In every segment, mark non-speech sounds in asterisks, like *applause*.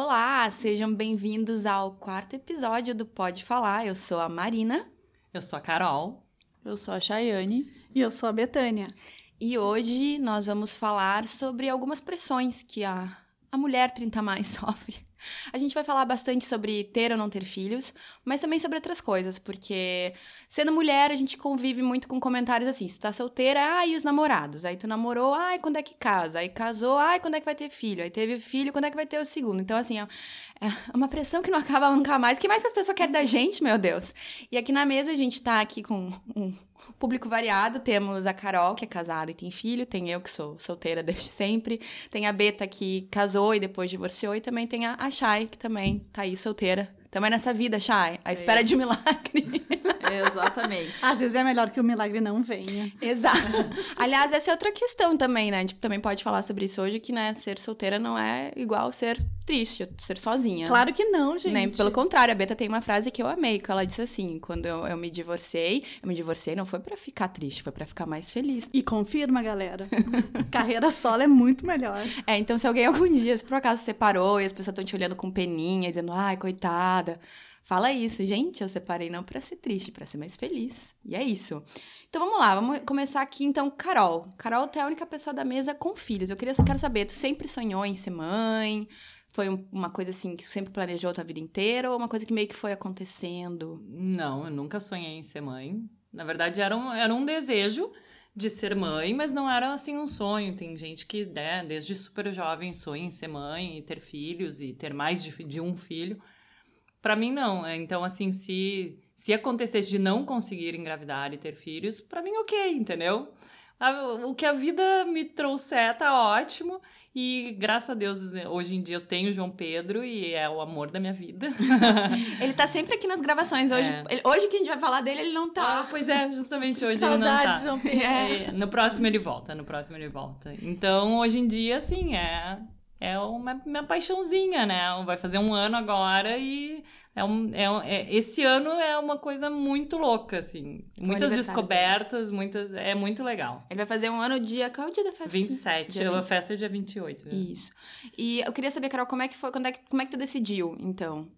Olá, sejam bem-vindos ao quarto episódio do Pode Falar. Eu sou a Marina. Eu sou a Carol. Eu sou a Chayane. E eu sou a Betânia. E hoje nós vamos falar sobre algumas pressões que a, a mulher 30 mais *laughs* sofre a gente vai falar bastante sobre ter ou não ter filhos, mas também sobre outras coisas, porque sendo mulher, a gente convive muito com comentários assim: se tu tá solteira, ai, e os namorados? Aí tu namorou, ai, quando é que casa? Aí casou, ai, quando é que vai ter filho? Aí teve filho, quando é que vai ter o segundo? Então, assim, é uma pressão que não *laughs* acaba nunca mais. O que mais que as pessoas querem da gente, meu Deus? E aqui na mesa a gente tá aqui com um público variado. Temos a Carol, que é casada e tem filho, tem eu, que sou solteira desde sempre, tem a Beta, que casou e depois divorciou, e também tem a Chay, que também tá aí solteira. Também nessa vida, Chay, a espera é. de um milagre. *laughs* Exatamente. Às vezes é melhor que o milagre não venha. Exato. *laughs* Aliás, essa é outra questão também, né? A gente também pode falar sobre isso hoje, que, né, ser solteira não é igual ser triste, ser sozinha. Claro que não, gente. Nem, pelo contrário, a Beta tem uma frase que eu amei, que ela disse assim, quando eu, eu me divorciei, eu me divorciei não foi para ficar triste, foi para ficar mais feliz. E confirma, galera. *laughs* Carreira solo é muito melhor. É, então se alguém algum dia, se por acaso separou e as pessoas estão te olhando com peninha, dizendo, ai, Fala isso, gente, eu separei não para ser triste, para ser mais feliz. E é isso. Então vamos lá, vamos começar aqui então, Carol. Carol, tu é a única pessoa da mesa com filhos. Eu queria, quero saber, tu sempre sonhou em ser mãe? Foi uma coisa assim que sempre planejou a tua vida inteira ou uma coisa que meio que foi acontecendo? Não, eu nunca sonhei em ser mãe. Na verdade, era um, era um desejo de ser mãe, mas não era assim um sonho. Tem gente que, né, desde super jovem, sonha em ser mãe e ter filhos e ter mais de, de um filho. Para mim não. É, então assim, se se acontecesse de não conseguir engravidar e ter filhos, para mim OK, entendeu? O que a vida me trouxer tá ótimo. E graças a Deus, hoje em dia eu tenho o João Pedro e é o amor da minha vida. *laughs* ele tá sempre aqui nas gravações. Hoje, é. ele, hoje que a gente vai falar dele, ele não tá. Ah, pois é, justamente hoje ele não tá. João Pedro. É. No próximo ele volta, no próximo ele volta. Então, hoje em dia, assim, é é uma minha paixãozinha, né? Vai fazer um ano agora e é um, é, é esse ano é uma coisa muito louca, assim. Muitas descobertas, muitas. É muito legal. Ele vai fazer um ano dia. Qual é o dia da festa? 27. Dia a festa é dia 28. Né? Isso. E eu queria saber, Carol, como é que foi? Quando é que, como é que tu decidiu, então?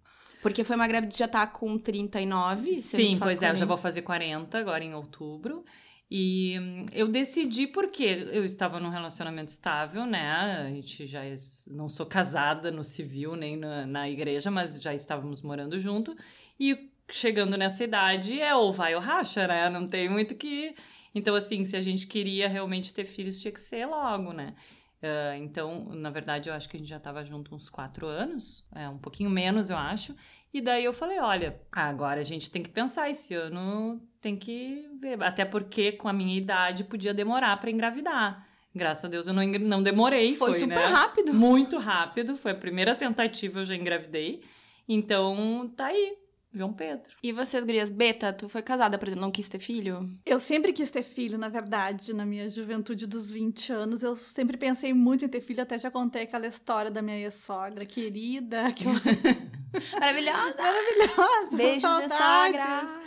Porque foi uma grávida já tá com 39? Sim, pois 40. é, eu já vou fazer 40 agora em outubro. E hum, eu decidi porque eu estava num relacionamento estável, né? A gente já não sou casada no civil nem na, na igreja, mas já estávamos morando junto. E chegando nessa idade é ou vai ou racha, né? Não tem muito que. Então, assim, se a gente queria realmente ter filhos, tinha que ser logo, né? Uh, então, na verdade, eu acho que a gente já estava junto uns quatro anos, é, um pouquinho menos, eu acho. E daí eu falei, olha, agora a gente tem que pensar esse ano, tem que ver. Até porque com a minha idade podia demorar para engravidar. Graças a Deus eu não, não demorei. Foi, foi super né? rápido. Muito rápido. Foi a primeira tentativa, eu já engravidei. Então, tá aí. João Pedro. E vocês, gurias? Beta, tu foi casada, por exemplo, não quis ter filho? Eu sempre quis ter filho, na verdade, na minha juventude dos 20 anos. Eu sempre pensei muito em ter filho, até já contei aquela história da minha ex-sogra querida. Que eu... *laughs* Maravilhosa! Maravilhosa! Beijos, sogra!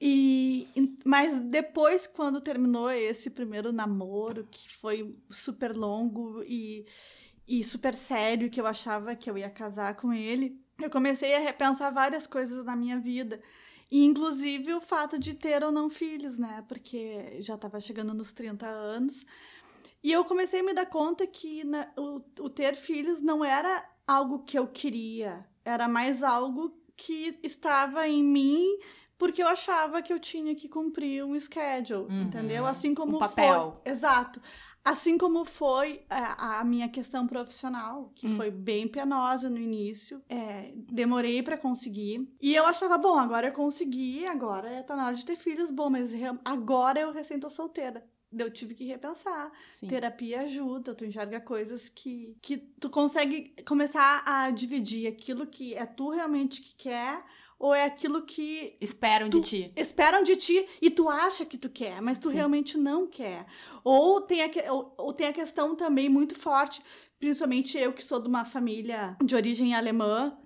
E, mas depois, quando terminou esse primeiro namoro, que foi super longo e, e super sério, que eu achava que eu ia casar com ele, eu comecei a repensar várias coisas na minha vida. E, inclusive o fato de ter ou não filhos, né? Porque já estava chegando nos 30 anos. E eu comecei a me dar conta que na, o, o ter filhos não era algo que eu queria, era mais algo que estava em mim porque eu achava que eu tinha que cumprir um schedule, uhum. entendeu? Assim como um papel. Foi, exato. Assim como foi a, a minha questão profissional, que hum. foi bem penosa no início. É, demorei para conseguir. E eu achava, bom, agora eu consegui, agora tá na hora de ter filhos. Bom, mas agora eu recém tô solteira eu tive que repensar. Sim. Terapia ajuda, tu enxerga coisas que, que tu consegue começar a dividir aquilo que é tu realmente que quer ou é aquilo que esperam de ti. Esperam de ti e tu acha que tu quer, mas tu Sim. realmente não quer. Ou tem, a, ou, ou tem a questão também muito forte, principalmente eu que sou de uma família de origem alemã,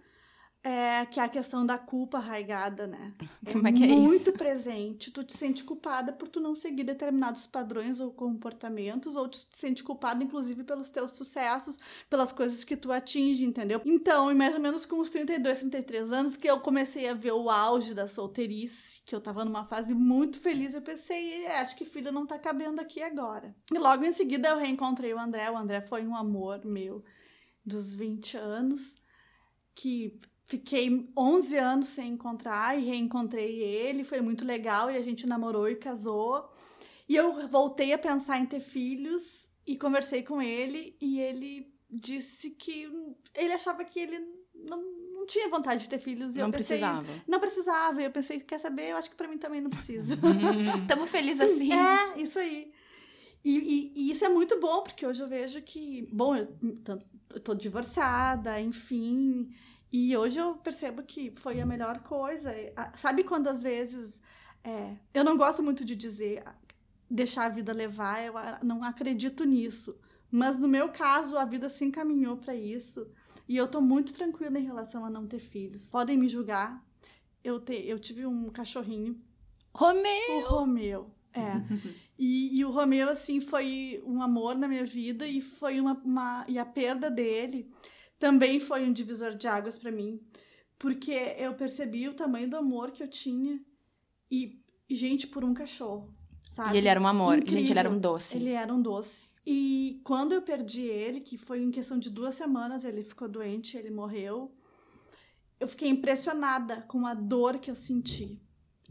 é que é a questão da culpa arraigada, né? *laughs* Como é que é isso? muito *laughs* presente. Tu te sente culpada por tu não seguir determinados padrões ou comportamentos, ou tu te sente culpada, inclusive, pelos teus sucessos, pelas coisas que tu atinge, entendeu? Então, e mais ou menos com os 32, 33 anos, que eu comecei a ver o auge da solteirice, que eu tava numa fase muito feliz, eu pensei, "É, acho que filho não tá cabendo aqui agora. E logo em seguida eu reencontrei o André. O André foi um amor meu dos 20 anos, que Fiquei 11 anos sem encontrar e reencontrei ele, foi muito legal e a gente namorou e casou. E eu voltei a pensar em ter filhos e conversei com ele e ele disse que ele achava que ele não, não tinha vontade de ter filhos. E Não eu pensei, precisava. Não precisava. E eu pensei, quer saber? Eu acho que pra mim também não precisa. *laughs* Tamo felizes assim. É, isso aí. E, e- e isso é muito bom, porque hoje eu vejo que, bom, eu tô, eu tô divorciada, enfim. E hoje eu percebo que foi a melhor coisa. Sabe quando às vezes. é, eu não gosto muito de dizer deixar a vida levar, eu não acredito nisso. Mas no meu caso, a vida se encaminhou para isso. E eu tô muito tranquila em relação a não ter filhos. Podem me julgar. Eu, te, eu tive um cachorrinho Romeu! o Romeu, é. *laughs* E, e o Romeu, assim, foi um amor na minha vida e foi uma, uma- E a perda dele também foi um divisor de águas pra mim. Porque eu percebi o tamanho do amor que eu tinha e, gente, por um cachorro, sabe? E ele era um amor. Incrível. Gente, ele era um doce. Ele era um doce. E quando eu perdi ele, que foi em questão de duas semanas, ele ficou doente, ele morreu. Eu fiquei impressionada com a dor que eu senti.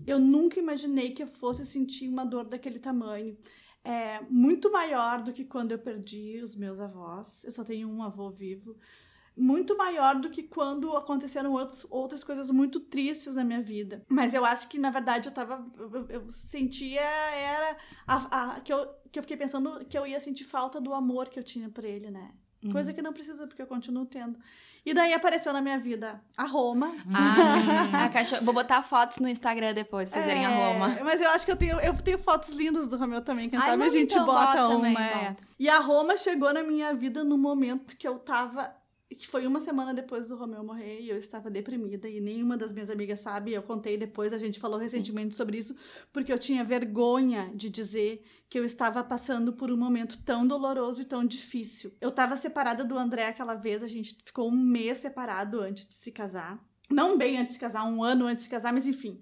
Eu nunca imaginei que eu fosse sentir uma dor daquele tamanho. É muito maior do que quando eu perdi os meus avós. Eu só tenho um avô vivo. Muito maior do que quando aconteceram outros, outras coisas muito tristes na minha vida. Mas eu acho que, na verdade, eu tava. Eu, eu- sentia. Era. A, a- que, eu, que eu fiquei pensando que eu ia sentir falta do amor que eu tinha por ele, né? Uhum. Coisa que não precisa, porque eu continuo tendo. E daí apareceu na minha vida a Roma. Ah, a *laughs* cachorro... Vou botar fotos no Instagram depois, pra vocês verem a É, Roma. Mas eu acho que eu tenho, eu tenho fotos lindas do Romeu também. Quem Ai, sabe a gente então, bota, bota uma. também, é. bota. E a Roma chegou na minha vida no momento que eu tava. Que foi uma semana depois do Romeu morrer e eu estava deprimida e nenhuma das minhas amigas sabe. Eu contei depois, a gente falou recentemente sobre isso, porque eu tinha vergonha de dizer que eu estava passando por um momento tão doloroso e tão difícil. Eu estava separada do André aquela vez, a gente ficou um mês separado antes de se casar. Não bem antes de se casar, um ano antes de se casar, mas enfim.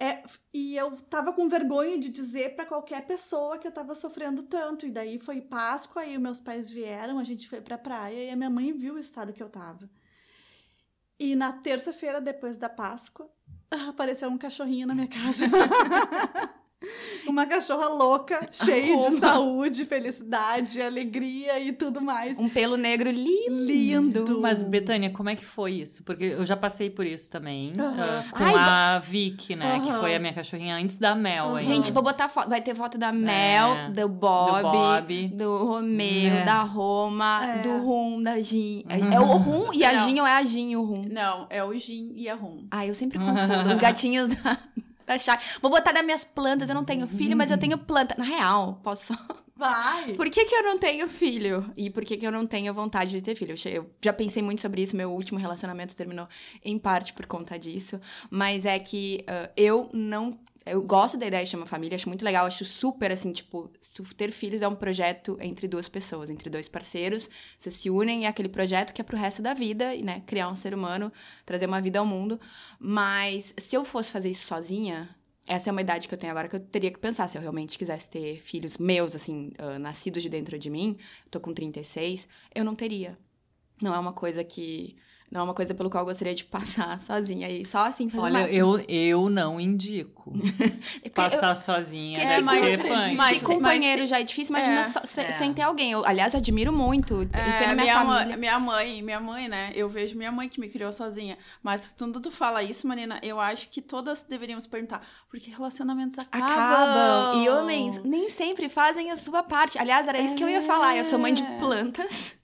É, e eu tava com vergonha de dizer pra qualquer pessoa que eu tava sofrendo tanto. E daí foi Páscoa, aí meus pais vieram, a gente foi pra praia e a minha mãe viu o estado que eu tava. E na terça-feira, depois da Páscoa, *laughs* apareceu um cachorrinho na minha casa. *laughs* Uma cachorra louca, cheia de saúde, felicidade, alegria e tudo mais. Um pelo negro lindo. Lindo. Mas, Betânia, como é que foi isso? Porque eu já passei por isso também. Ah, com Ai, a Vicky, né? Que foi a minha cachorrinha antes da Mel. Ainda. Gente, vou botar foto. Vai ter foto da Mel, É, do Bob, do Bob. do Romeu, É. da Roma, É. do Rum, da Gin. É, Uhum. é o Rum e a Não. Gin ou é a Gin e o Rum? Não, é o Gin e a Rum. Ah, eu sempre confundo. Os gatinhos *laughs* da, da Chay. Vou botar das minhas plantas. Eu não tenho filho, mas eu tenho planta. Na real, posso. *laughs* Vai! Por que, que eu não tenho filho? E por que, que eu não tenho vontade de ter filho? Eu já pensei muito sobre isso. Meu último relacionamento terminou em parte por conta disso. Mas é que ah, eu não. Eu gosto da ideia de uma família, acho muito legal, acho super assim, tipo, ter filhos é um projeto entre duas pessoas, entre dois parceiros. Vocês se unem e é aquele projeto que é pro resto da vida, e, né? Criar um ser humano, trazer uma vida ao mundo. Mas se eu fosse fazer isso sozinha, essa é uma idade que eu tenho agora que eu teria que pensar se eu realmente quisesse ter filhos meus, assim, ah, nascidos de dentro de mim. Tô com 36, eu não teria. Não é uma coisa que. Não é uma coisa pelo qual eu gostaria de passar *laughs* sozinha. E só assim fazer Olha, uma... eu, eu não indico *laughs* É passar sozinha. Se mais- ser mas- mas- se companheiro já é difícil, imagina É, só- é. sem ter alguém. Eu, aliás, admiro muito. e ter É, na minha, minha, família. mãe, minha mãe, minha mãe, né? Eu vejo minha mãe que me criou sozinha. Mas quando tu fala isso, Marina, eu acho que todas deveriam se perguntar. Porque relacionamentos acabam. Acabam. E homens nem sempre fazem a sua parte. Aliás, era isso que eu ia falar. Eu sou mãe de É. plantas.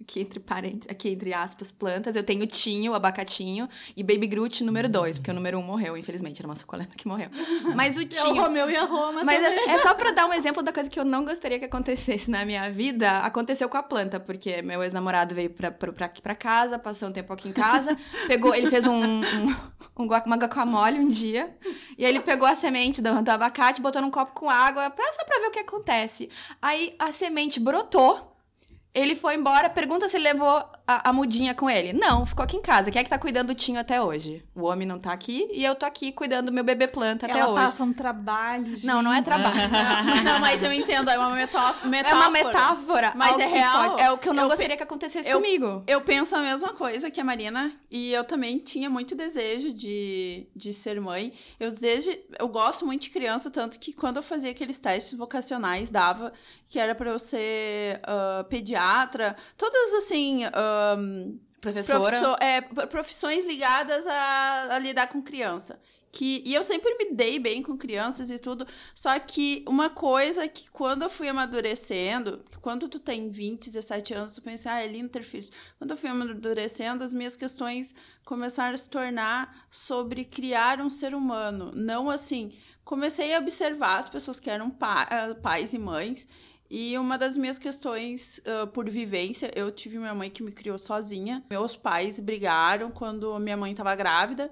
Aqui entre parênteses, aqui entre aspas, plantas. Eu tenho Tinho, abacatinho, e Baby Groot número 2, porque o número 1 um morreu, infelizmente, era uma suculenta que morreu. *laughs* Mas o É o Tinho... Romeu e a Roma Mas também. é, é só pra dar um exemplo da coisa que eu não gostaria que acontecesse na minha vida. Aconteceu com a planta, porque meu ex-namorado veio pra, pra, pra, pra casa, passou um tempo aqui em casa, pegou, ele fez um, um, um guac- uma guacamole um dia, e aí ele pegou a semente do, do abacate, botou num copo com água, só pra ver o que acontece. Aí a semente brotou, ele foi embora, pergunta se ele levou a, a mudinha com ele. Não, ficou aqui em casa. Quem é que tá cuidando do Tinho até hoje? O homem não tá aqui e eu tô aqui cuidando do meu bebê planta até Ela hoje. passa um trabalho. Não, não é trabalho. *laughs* Não, não, mas eu entendo, é uma metó- É metáfora. uma metáfora. Mas é real. pode- é o que eu não Eu gostaria que acontecesse eu- comigo. Eu penso a mesma coisa que a Marina e eu também tinha muito desejo de, de ser mãe. Eu desejo, eu gosto muito de criança, tanto que quando eu fazia aqueles testes vocacionais, dava que era pra eu ser ah, pediatra, todas assim, ahn, Professora. Profissio- é, profissões ligadas a, a lidar com criança. Que, e eu sempre me dei bem com crianças e tudo. Só que uma coisa que quando eu fui amadurecendo, quando tu tem 20, 17 anos, tu pensa, ah, é lindo ter filhos. Quando eu fui amadurecendo, as minhas questões começaram a se tornar sobre criar um ser humano. Não assim. Comecei a observar as pessoas que eram pa- ah, pais e mães. E uma das minhas questões ah, por vivência, eu tive minha mãe que me criou sozinha. Meus pais brigaram quando minha mãe estava grávida.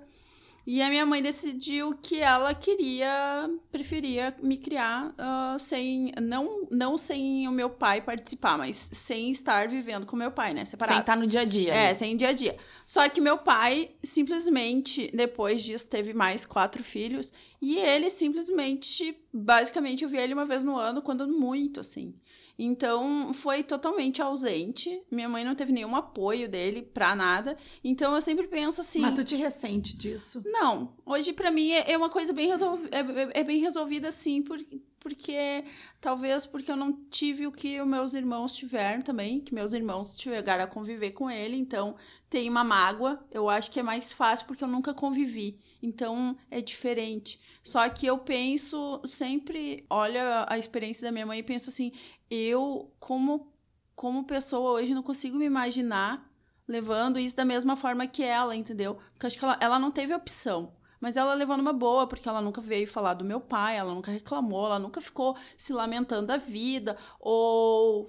E a minha mãe decidiu que ela queria, preferia me criar ah, sem, não, não sem o meu pai participar, mas sem estar vivendo com meu pai, né? Separados. Sem estar no dia a dia. É, né? sem dia a dia. Só que meu pai simplesmente, depois disso, teve mais quatro filhos. E ele simplesmente, basicamente, eu via ele uma vez no ano, quando muito, assim. Então, foi totalmente ausente. Minha mãe não teve nenhum apoio dele pra nada. Então, eu sempre penso assim. Mas tu te ressente disso. Não, hoje pra mim é é uma coisa bem resolvida, é, é- é bem resolvida sim, por, porque talvez porque eu não tive o que os meus irmãos tiveram também, que meus irmãos chegaram a conviver com ele, então tem uma mágoa, eu acho que é mais fácil porque eu nunca convivi, então é diferente. Só que eu penso sempre, olha a experiência da minha mãe e penso assim, eu como como pessoa hoje não consigo me imaginar levando isso da mesma forma que ela, entendeu? Porque acho que ela, ela não teve opção. Mas ela levou numa boa, porque ela nunca veio falar do meu pai, ela nunca reclamou, ela nunca ficou se lamentando da vida, ou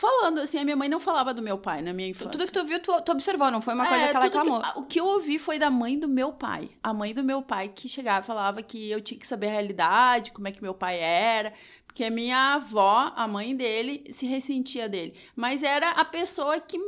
falando assim, a minha mãe não falava do meu pai na minha infância. Tudo que tu viu, tu, tu observou, não foi uma coisa É, que ela tudo reclamou. o que eu ouvi foi da mãe do meu pai. A mãe do meu pai que chegava e falava que eu tinha que saber a realidade, como é que meu pai era. Porque a minha avó, a mãe dele, se ressentia dele. Mas era a pessoa que,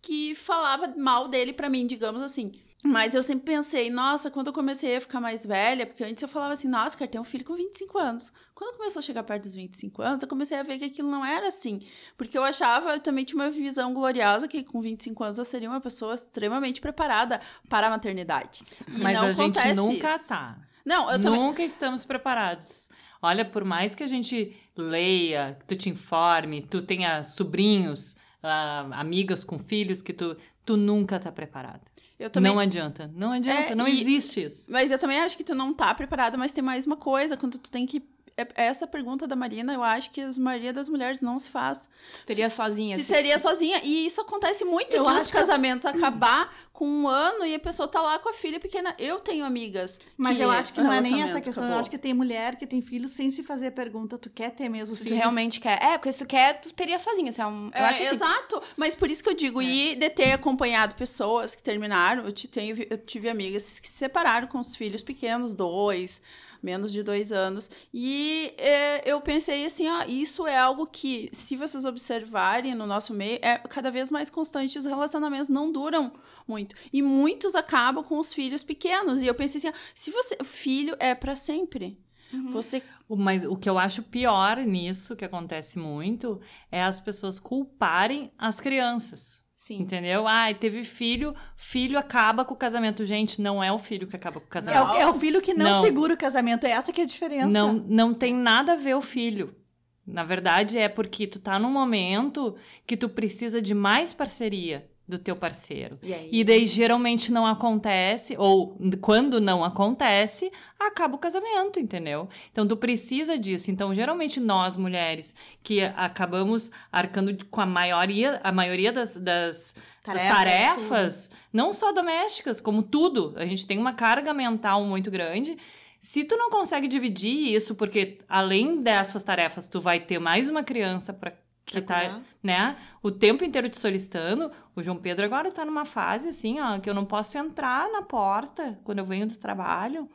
que falava mal dele pra mim, digamos assim. Mas eu sempre pensei, nossa, quando eu comecei a ficar mais velha, porque antes eu falava assim, nossa, cara, tem um filho com 25 anos. Quando começou a chegar perto dos 25 anos, eu comecei a ver que aquilo não era assim. Porque eu achava, eu também tinha uma visão gloriosa que com 25 anos eu seria uma pessoa extremamente preparada para a maternidade. E Mas não a gente nunca isso. tá. Não, eu também. Nunca estamos preparados. Olha, por mais que a gente leia, que tu te informe, tu tenha sobrinhos, ah, amigas com filhos, que tu, tu nunca tá preparado. Eu também Não adianta, não adianta, É, não e- existe isso. Mas eu também acho que tu não tá preparada, mas tem mais uma coisa, quando tu tem que. É- Essa pergunta da Marina, eu acho que a maioria das mulheres não se faz. Tu teria sozinha. se assim. teria sozinha. E isso acontece muito Eu dos acho que- casamentos acabar com um ano e a pessoa tá lá com a filha pequena. Eu tenho amigas. Mas eu acho que não é nem essa questão. Eu acabou. acho que tem mulher que tem filhos sem se fazer a pergunta: tu quer ter mesmo Se tu filhos? realmente quer. É, porque se tu quer, tu teria sozinha. Assim, é um- eu É, acho assim. exato, mas por isso que eu digo, e de ter acompanhado pessoas que terminaram, eu, te tenho, eu tive amigas que se separaram com os filhos pequenos, dois, menos de dois anos, e é, eu pensei assim, ó, isso é algo que, se vocês observarem no nosso meio, é cada vez mais constante, os relacionamentos não duram muito, e muitos acabam com os filhos pequenos, e eu pensei assim, ó, se você, o filho é para sempre, Uhum. você Mas o que eu acho pior nisso, que acontece muito, é as pessoas culparem as crianças. Sim. Entendeu? Ai, teve filho, filho acaba com o casamento. Gente, não é o filho que acaba com o É casamento. o, é o filho que não, Não. segura o casamento. É essa que é a diferença. Não, não tem nada a ver o filho. Na verdade, é porque tu tá num momento que tu precisa de mais parceria. Do teu parceiro. E? E daí geralmente não acontece, ou quando não acontece, acaba o casamento, entendeu? Então tu precisa disso. Então, geralmente nós mulheres que acabamos arcando com a maioria, a maioria das, das Tarefas, das tarefas, não só domésticas, como tudo. A gente tem uma carga mental muito grande. Se tu não consegue dividir isso, porque além dessas tarefas, tu vai ter mais uma criança para que tá, né, o tempo inteiro te solicitando. O João Pedro agora tá numa fase assim, ó, que eu não posso entrar na porta quando eu venho do trabalho.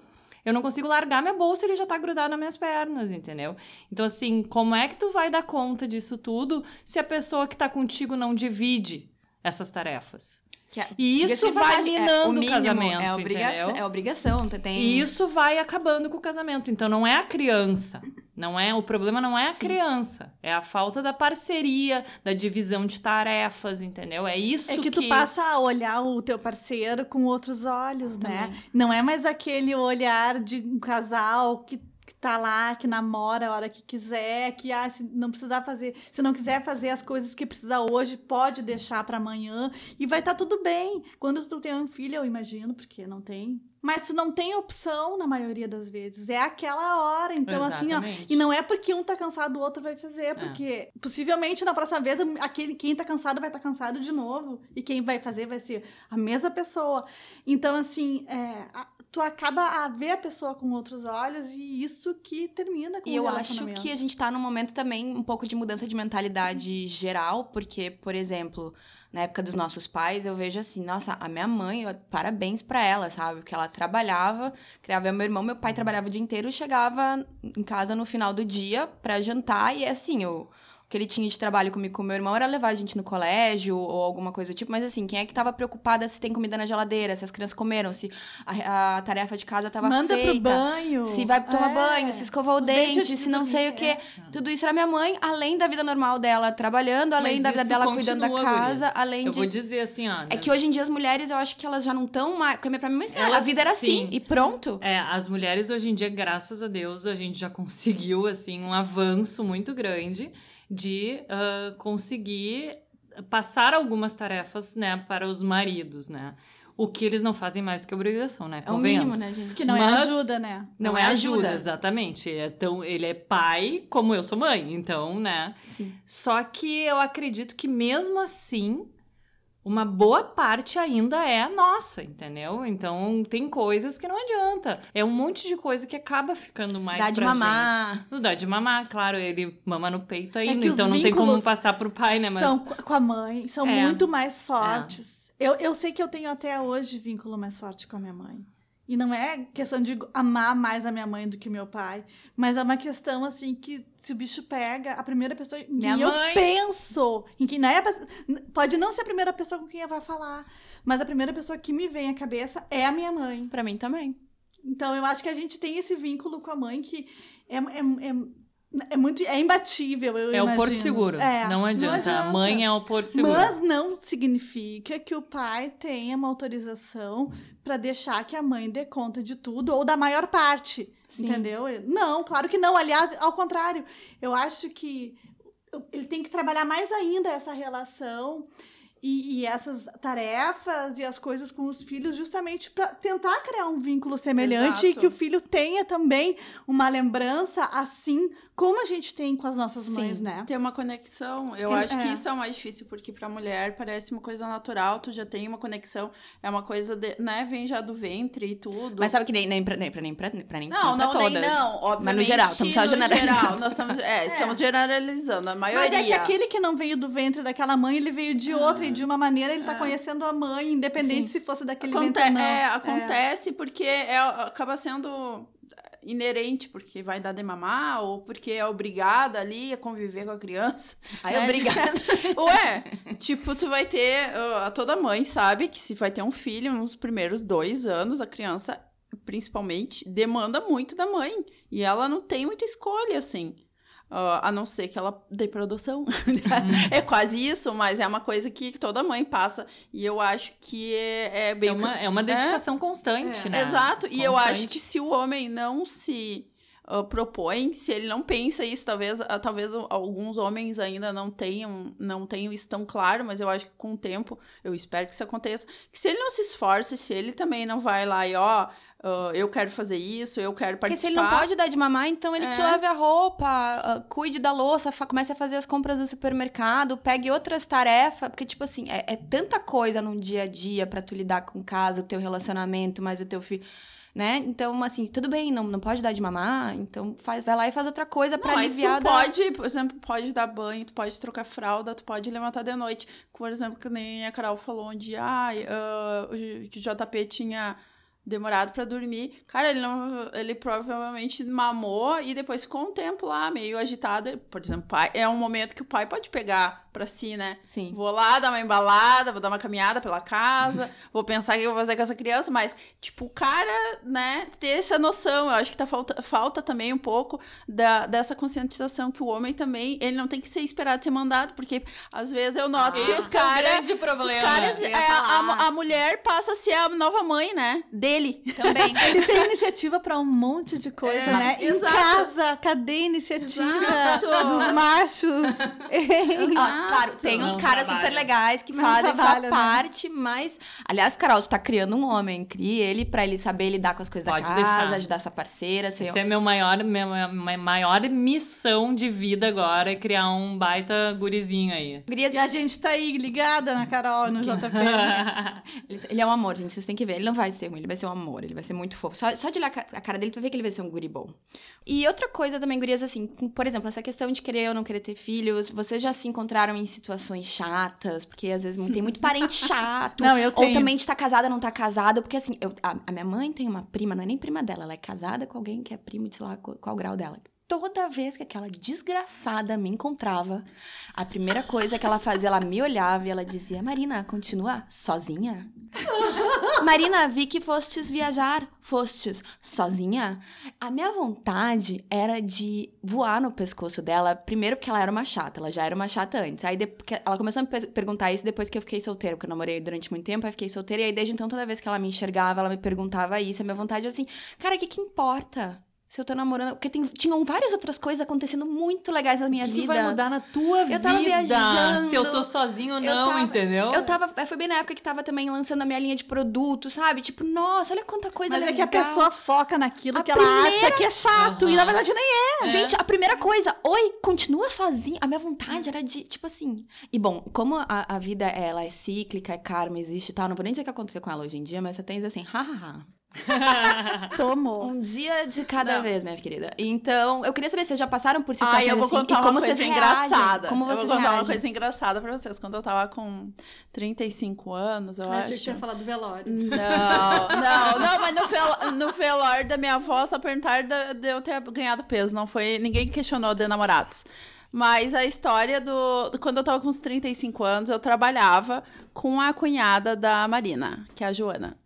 Eu não consigo largar minha bolsa, ele já tá grudado nas minhas pernas, entendeu? Então, assim, como é que tu vai dar conta disso tudo se a pessoa que tá contigo não divide essas tarefas? É- E isso vai passagem, é, minando o mínimo, casamento, É, obriga entendeu? é obrigação. Tem... E isso vai acabando com o casamento. Então não é a criança, não é o problema não é a Sim. criança, é a falta da parceria, da divisão de tarefas, entendeu? É isso É que tu passa a olhar o teu parceiro com outros olhos, né? Também. Não é mais aquele olhar de um casal que, que tá lá, que namora a hora que quiser, que ah, se não precisar fazer, se não quiser fazer as coisas que precisa hoje, pode deixar para amanhã e vai estar tudo bem. Quando tu tem um filho, eu imagino, porque não tem. Mas tu não tem opção na maioria das vezes. É aquela hora. Então, assim, ó, Exatamente. e não é porque um tá cansado, o outro vai fazer, porque possivelmente na próxima vez aquele quem tá cansado vai estar cansado de novo e quem vai fazer vai ser a mesma pessoa. Então assim, é, a- tu acaba a ver a pessoa com outros olhos e isso que termina com E o eu acho que a gente tá num momento também um pouco de mudança de mentalidade geral, porque, por exemplo, na época dos nossos pais, eu vejo assim, nossa, a minha mãe, eu- parabéns pra ela, sabe? Porque ela trabalhava, criava meu irmão, meu pai trabalhava o dia inteiro, chegava em casa no final do dia pra jantar e assim, eu que ele tinha de trabalho comigo com meu irmão era levar a gente no colégio ou alguma coisa do tipo, mas assim, quem é que tava preocupada se tem comida na geladeira, se as crianças comeram, se a, a tarefa de casa tava Manda feita. pro banho. Se vai tomar É. banho, se escovou o Os dente, de se não sei o quê. é. Tudo isso era minha mãe, além da vida normal dela trabalhando, além Mas da vida dela cuidando da casa, gurias. além Eu de. vou dizer assim, ó. É que hoje em dia as mulheres, eu acho que elas já não estão mais. Porque pra mim, mas, a Elas- vida era sim. assim, e pronto. É, as mulheres hoje em dia, graças a Deus, a gente já *laughs* conseguiu, assim, um avanço muito grande de ah, conseguir passar algumas tarefas, né, para os maridos, né? O que eles não fazem mais do que obrigação, né? É o mínimo, né, gente? Que não Mas- é ajuda, né? Não, Não é é ajuda, ajuda. exatamente. É tão, ele é pai como eu sou mãe, então, né? Sim. Só que eu acredito que mesmo assim, uma boa parte ainda é nossa, entendeu? Então tem coisas que não adianta. É um monte de coisa que acaba ficando mais Dá de mamar. gente. Não dá de mamar, claro, ele mama no peito ainda, É que os então não tem como passar pro pai, né? Mas São co- com a mãe, são É. muito mais fortes. Eu, eu sei que eu tenho até hoje vínculo mais forte com a minha mãe. E não é questão de amar mais a minha mãe do que meu pai, mas é uma questão assim que se o bicho pega, a primeira pessoa em Minha eu mãe. penso, em quem não é pode não ser a primeira pessoa com quem eu vou falar, mas a primeira pessoa que me vem à cabeça é a minha mãe. Pra mim também. Então eu acho que a gente tem esse vínculo com a mãe que é, é, é, é muito é imbatível, eu é o imagino. porto seguro. É, não, adianta. A mãe é o porto seguro. Mas não significa que o pai tenha uma autorização para deixar que a mãe dê conta de tudo ou da maior parte, Sim. entendeu? Não, claro que não. Aliás, ao contrário, eu acho que ele tem que trabalhar mais ainda essa relação e, e essas tarefas e as coisas com os filhos, justamente para tentar criar um vínculo semelhante e Exato. que o filho tenha também uma lembrança assim como a gente tem com as nossas Sim. mães, né? Ter uma conexão. Eu É, acho que é. isso é o mais difícil, porque pra mulher parece uma coisa natural, tu já tem uma conexão, é uma coisa, de, né, vem já do ventre e tudo. Mas sabe que nem, nem, pra, nem, pra, nem, pra, pra, nem, Não, nem pra não, todas. nem não, obviamente. Mas no geral, estamos só no generalizando. geral, nós estamos, *laughs* é, estamos generalizando, a maioria. Mas é que aquele que não veio do ventre daquela mãe, ele veio de outra e de uma maneira ele tá conhecendo a mãe, independente Sim. se fosse daquele Aconte ventre ou não. é, acontece porque é, acaba sendo inerente, porque vai dar de mamar, ou porque é obrigada ali a conviver com a criança. *laughs* Ai, né? obrigada. *laughs* Ué, tipo, tu vai ter. ah, toda mãe sabe que se vai ter um filho nos primeiros dois anos, a criança, principalmente, demanda muito da mãe. E ela não tem muita escolha, assim. Ah, a não ser que ela dê produção. *laughs* é quase isso, mas é uma coisa que toda mãe passa. E eu acho que é, é bem. É uma, é uma dedicação constante, É. né? Exato. E eu Constante. acho que se o homem não se uh, propõe, se ele não pensa isso, talvez, uh, talvez alguns homens ainda não tenham, não tenham isso tão claro, mas eu acho que com o tempo, eu espero que isso aconteça, que se ele não se esforça, se ele também não vai lá e ó, Uh, eu quero fazer isso, eu quero participar. Porque se ele não pode dar de mamar, então ele é. que lave a roupa, uh, cuide da louça, comece a fazer as compras do supermercado, pegue outras tarefas, porque, tipo assim, é, é tanta coisa no dia a dia para tu lidar com casa, o teu relacionamento, mais o teu filho né? Então, assim, tudo bem, não, não pode dar de mamar, então faz, vai lá e faz outra coisa para aliviar. tu da... pode, por exemplo, pode dar banho, tu pode trocar fralda, tu pode levantar de noite. Por exemplo, que nem a Carol falou dia, ah, uh, o JP tinha demorado para dormir. Cara, ele não, ele provavelmente mamou e depois ficou um tempo lá, meio agitado. Por exemplo, pai, é um momento que o pai pode pegar para si, né? Sim. Vou lá dar uma embalada, vou dar uma caminhada pela casa, *laughs* vou pensar o que eu vou fazer com essa criança, mas, tipo, o cara, né, ter essa noção, eu acho que tá falta, falta também um pouco da, dessa conscientização que o homem também, ele não tem que ser esperado ser mandado, porque às vezes eu noto ah, que os caras. É um problema. Os caras, é, a, a mulher passa a ser a nova mãe, né? Dele. Também. *laughs* Eles têm iniciativa para um monte de coisa, é, né? Exato. Em casa, cadê a iniciativa exato. dos machos? *laughs* claro, tem uns caras super legais que fazem essa né? parte, mas. Aliás, Carol, tu tá criando um homem, crie ele pra ele saber lidar com as coisas Pode da casa, deixar. ajudar essa parceira. Ser... Esse é meu maior, minha, minha maior missão de vida agora, é criar um baita gurizinho aí. Gurias... E a gente tá aí ligada na Carol, no JP. Né? *laughs* ele, é um amor, gente, vocês têm que ver. Ele não vai ser um, ele vai ser um amor, ele vai ser muito fofo. Só, só de olhar a cara dele, tu vai ver que ele vai ser um guri bom. E outra coisa também, gurias, assim, por exemplo, essa questão de querer ou não querer ter filhos, vocês já se encontraram em situações chatas, porque às vezes tem muito parente *laughs* chato. Não, eu tenho. Ou também de estar tá casada, não tá casada, porque assim, eu, a, a, minha mãe tem uma prima, não é nem prima dela, ela é casada com alguém que é primo de sei lá qual, qual o grau dela toda vez que aquela desgraçada me encontrava, a primeira coisa que ela fazia, ela me olhava e ela dizia: Marina, continua sozinha? *laughs* Marina, vi que fostes viajar, fostes sozinha? A minha vontade era de voar no pescoço dela, primeiro porque ela era uma chata, ela já era uma chata antes. Aí ela começou a me perguntar isso depois que eu fiquei solteira, porque eu namorei durante muito tempo, aí fiquei solteira, e aí desde então, toda vez que ela me enxergava, ela me perguntava isso, a minha vontade era assim: cara, o que que importa? Se eu tô namorando. Porque tem, tinham várias outras coisas acontecendo muito legais na minha que vida. Que vai mudar na tua vida. Eu tava viajando. Se eu tô sozinho ou não, tava, entendeu? Eu tava. É, foi bem na época que tava também lançando a minha linha de produtos, sabe? Tipo, nossa, olha quanta coisa Mas legal. é que a pessoa foca naquilo a que primeira... ela acha que é chato. Uhum. E na verdade nem é. é. Gente, a primeira coisa, oi, continua sozinha. A minha vontade era de, tipo assim. E bom, como a, a vida ela é cíclica, é karma, existe e tal, não vou nem dizer o que aconteceu com ela hoje em dia, mas você tem assim, hahaha. *laughs* Tomou. Um dia de cada não. vez, minha querida. Então, eu queria saber se vocês já passaram por situações ah, eu vou assim contar como uma vocês coisa engraçada. Como vocês eu vou contar reagem. uma coisa engraçada pra vocês. Quando eu tava com 35 anos, eu ah, acho. A gente ia falar do velório. Não, não, não, mas no, vel... no velório da minha avó só perguntaram de, de eu ter ganhado peso. Não foi. Ninguém questionou de namorados. Mas a história do. Quando eu tava com uns 35 anos, eu trabalhava com a cunhada da Marina, que é a Joana.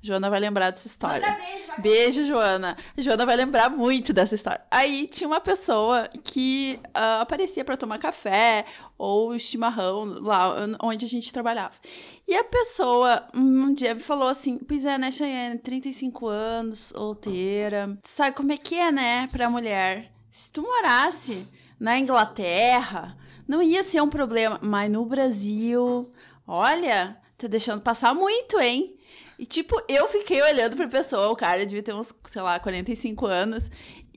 Joana vai lembrar dessa história. beijo, beijo, Joana. Joana vai lembrar muito dessa história. Aí tinha uma pessoa que uh, aparecia para tomar café ou chimarrão lá onde a gente trabalhava. E a pessoa um dia me falou assim: Pois é, né, Cheyenne? 35 anos, solteira. Sabe como é que é, né, pra mulher? Se tu morasse na Inglaterra, não ia ser um problema. Mas no Brasil, olha, tá deixando passar muito, hein? E, tipo, eu fiquei olhando pra pessoa, o cara devia ter uns, sei lá, 45 anos.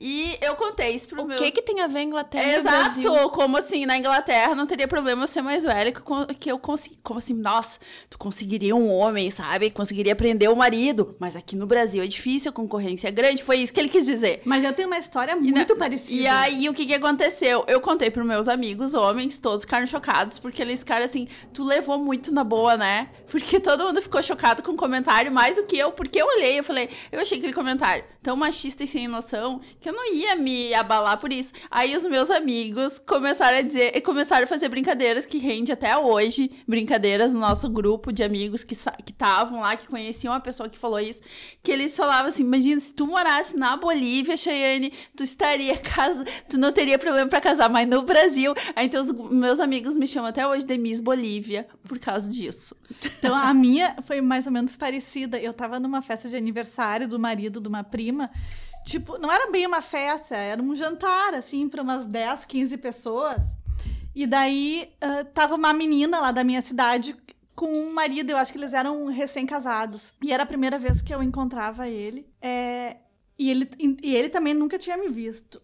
E eu contei isso pro o meus... O que que tem a ver a Inglaterra Exato, como assim, na Inglaterra não teria problema eu ser mais velha, que, que eu consegui... Como assim, nossa, tu conseguiria um homem, sabe? Conseguiria prender o marido. Mas aqui no Brasil é difícil, a concorrência é grande. Foi isso que ele quis dizer. Mas eu tenho uma história muito e parecida. E aí, o que que aconteceu? Eu contei pros meus amigos, homens, todos ficaram chocados, porque eles ficaram assim, tu levou muito na boa, né? Porque todo mundo ficou chocado com o comentário, mais do que eu, porque eu olhei, eu falei, eu achei aquele comentário tão machista e sem noção, que eu não ia me abalar por isso. Aí os meus amigos começaram a dizer, começaram a fazer brincadeiras que rende até hoje, brincadeiras no nosso grupo de amigos que estavam lá, que conheciam a pessoa que falou isso, que eles falavam assim: imagina, se tu morasse na Bolívia, Cheyenne, tu estaria casa, tu não teria problema para casar, mas no Brasil. Aí então os meus amigos me chamam até hoje de Miss Bolívia por causa disso. Então a minha foi mais ou menos parecida. Eu tava numa festa de aniversário do marido de uma prima. Tipo, não era bem uma festa, era um jantar, assim, para umas 10, 15 pessoas. E daí uh, tava uma menina lá da minha cidade com um marido, eu acho que eles eram recém-casados. E era a primeira vez que eu encontrava ele. É, e, ele e ele também nunca tinha me visto.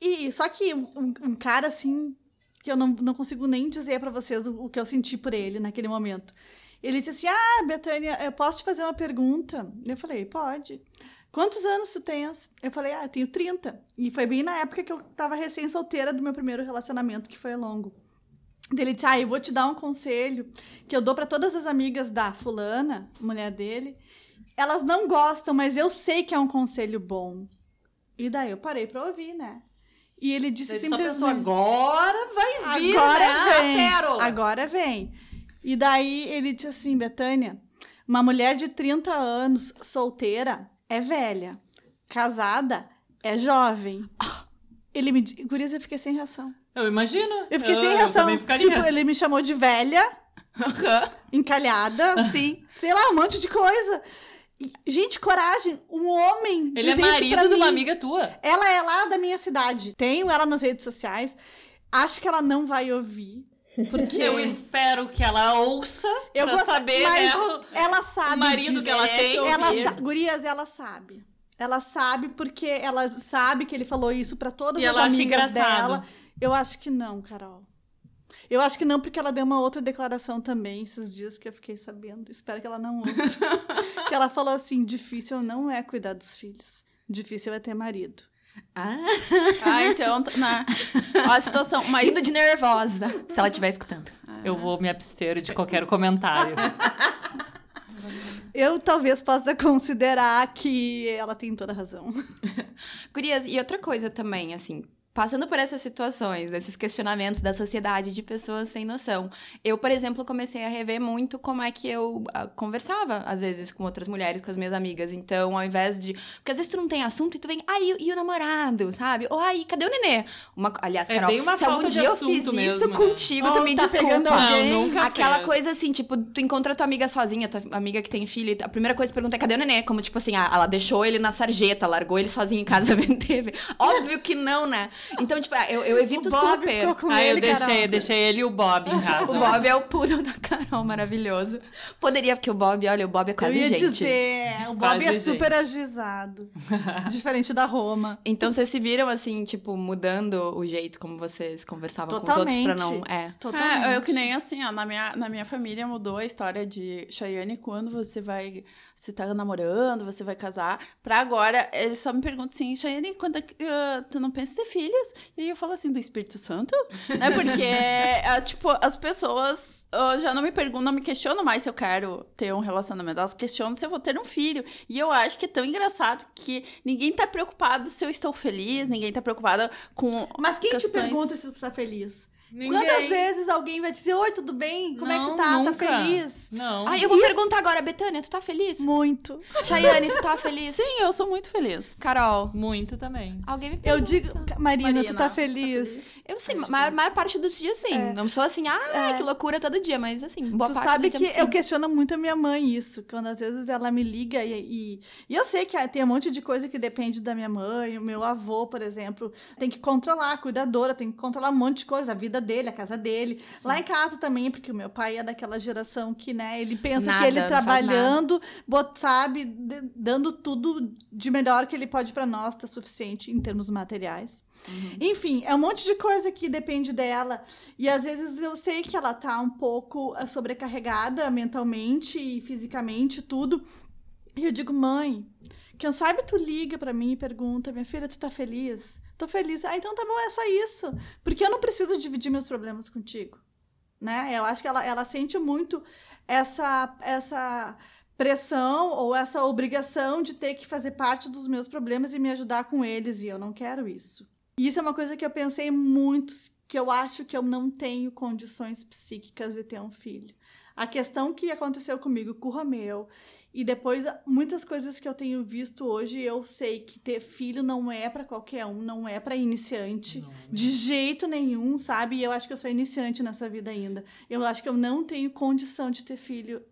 E só que um, um cara assim, que eu não, não consigo nem dizer para vocês o, o, que eu senti por ele naquele momento. Ele disse assim: Ah, Betânia, eu posso te fazer uma pergunta? Eu falei: Pode. Quantos anos tu tens? Eu falei, ah, eu tenho 30. E foi bem na época que eu tava recém-solteira do meu primeiro relacionamento, que foi longo. Ele disse, ah, eu vou te dar um conselho que eu dou para todas as amigas da fulana, mulher dele. Elas não gostam, mas eu sei que é um conselho bom. E daí eu parei pra ouvir, né? E ele disse Daí simplesmente... Pensou, agora vai vir, agora né? vem, A pérola. Agora vem. E daí ele disse assim, Betânia, uma mulher de 30 anos, solteira, é velha. Casada é jovem. Ele me disse, Gurias, eu fiquei sem reação. Eu imagino. Eu fiquei sem eu reação. também ficaria. Tipo, ele me chamou de velha, encalhada, Sim. *laughs* sei lá, um monte de coisa. Gente, coragem. Um homem Ele é marido de uma amiga tua. Ela é lá da minha cidade. Tenho ela nas redes sociais. Acho que ela não vai ouvir. Porque Eu espero que ela ouça Eu pra vou- saber, né? ela sabe. o marido disso. que ela tem. Ela sa- Gurias, ela sabe. Ela sabe porque ela sabe que ele falou isso pra todas E as amigas engraçado. dela. Eu acho que não, Carol. Eu acho que não, porque ela deu uma outra declaração também esses dias que eu fiquei sabendo. Espero que ela não ouça. *laughs* que ela falou assim: difícil não é cuidar dos filhos. Difícil é ter marido. Ah, Ah, então, t- né? A situação, mas... rindo de nervosa, se ela estiver escutando. Eu vou me abster de qualquer comentário. Eu talvez possa considerar que ela tem toda a razão. Gurias, e outra coisa também, assim, passando por essas situações, desses questionamentos da sociedade de pessoas sem noção. Eu, por exemplo, comecei a rever muito como é que eu ah, conversava, às vezes, com outras mulheres, com as minhas amigas. Então, ao invés de. Porque às vezes tu não tem assunto e tu vem, ai, e, o namorado, sabe? Ou ai, cadê o nenê? Uma, aliás, É Carol, bem uma se algum falta de dia eu fiz mesmo, isso né? contigo, Ou tu me tá desculpa. Não, nunca Aquela fez. coisa assim, tipo, tu encontra tua amiga sozinha, tua amiga que tem filho, e a primeira coisa que pergunta é cadê o nenê? Como, tipo assim, ah, ela deixou ele na sarjeta, largou ele sozinho em casa *laughs* vendo TV. Óbvio que não, né? Então, tipo, eu, eu evito o Bob super. ficou com ah, eu ele, deixei, Carol. deixei ele e o Bob em *laughs* casa. O Bob é o poodle da Carol, maravilhoso. Poderia, porque o Bob, olha, o Bob é quase eu ia gente. dizer, o Bob Quase é super gente. ajuizado. *laughs* diferente da Roma. Então, vocês se viram, assim, tipo, mudando o jeito como vocês conversavam com os outros pra não... Totalmente. É. Totalmente. É, eu que nem assim, ó, na minha, na minha família mudou a história de Cheyenne quando você vai, você tá namorando, você vai casar, pra agora, eles só me perguntam assim, Cheyenne, quando é que, ah, tu não pensa em ter filhos? E aí eu falo assim, do Espírito Santo? né, porque, é, *laughs* tipo, as pessoas ah, já não me perguntam, não me questionam mais se eu quero ter um relacionamento, elas questionam se eu vou ter um filho, e eu acho que é tão engraçado que ninguém tá preocupado se eu estou feliz, ninguém tá preocupado com Mas quem te questões- pergunta se tu tá feliz? Ninguém. Quantas vezes alguém vai dizer, oi, tudo bem? Como é que Não, tu tá? nunca. Tá feliz? Não. Ai, eu vou perguntar agora, Betânia, tu tá feliz? Muito. Chayane, tu tá feliz? Sim, eu sou muito feliz. Carol, Muito também. alguém me Eu pergunta. digo, Marina, Marina, tu tá você tá feliz? Eu sim, a maior parte dos dias sim. É. Não sou assim, ah, É. que loucura todo dia, mas assim, boa tu parte sabe do que dia eu sim. questiono muito a minha mãe isso, quando às vezes ela me liga e, e, e eu sei que tem um monte de coisa que depende da minha mãe, o meu avô, por exemplo, tem que controlar, a cuidadora, tem que controlar um monte de coisa, a vida dele, a casa dele. Lá em casa também, porque o meu pai é daquela geração que, né, ele pensa Nada, que ele trabalhando, bot, sabe, dando tudo de melhor que ele pode pra nós, tá suficiente em termos materiais. Enfim, é um monte de coisa que depende dela. E às vezes eu sei que ela tá um pouco eh, sobrecarregada mentalmente e fisicamente, tudo. E eu digo, mãe, quem sabe tu liga pra mim e pergunta, minha filha, tu tá feliz? Tô feliz. Ah, então tá bom, é só isso. Porque eu não preciso dividir meus problemas contigo. Né? Eu acho que ela, ela sente muito essa, essa pressão ou essa obrigação de ter que fazer parte dos meus problemas e me ajudar com eles. E eu não quero isso. E isso é uma coisa que eu pensei muito, que eu acho que eu não tenho condições psíquicas de ter um filho. A questão que aconteceu comigo com o Romeu E depois, muitas coisas que eu tenho visto hoje, eu sei que ter filho não é pra qualquer um, não é pra iniciante. Não, De jeito nenhum, sabe? E eu acho que eu sou iniciante nessa vida ainda. Eu acho que eu não tenho condição de ter filho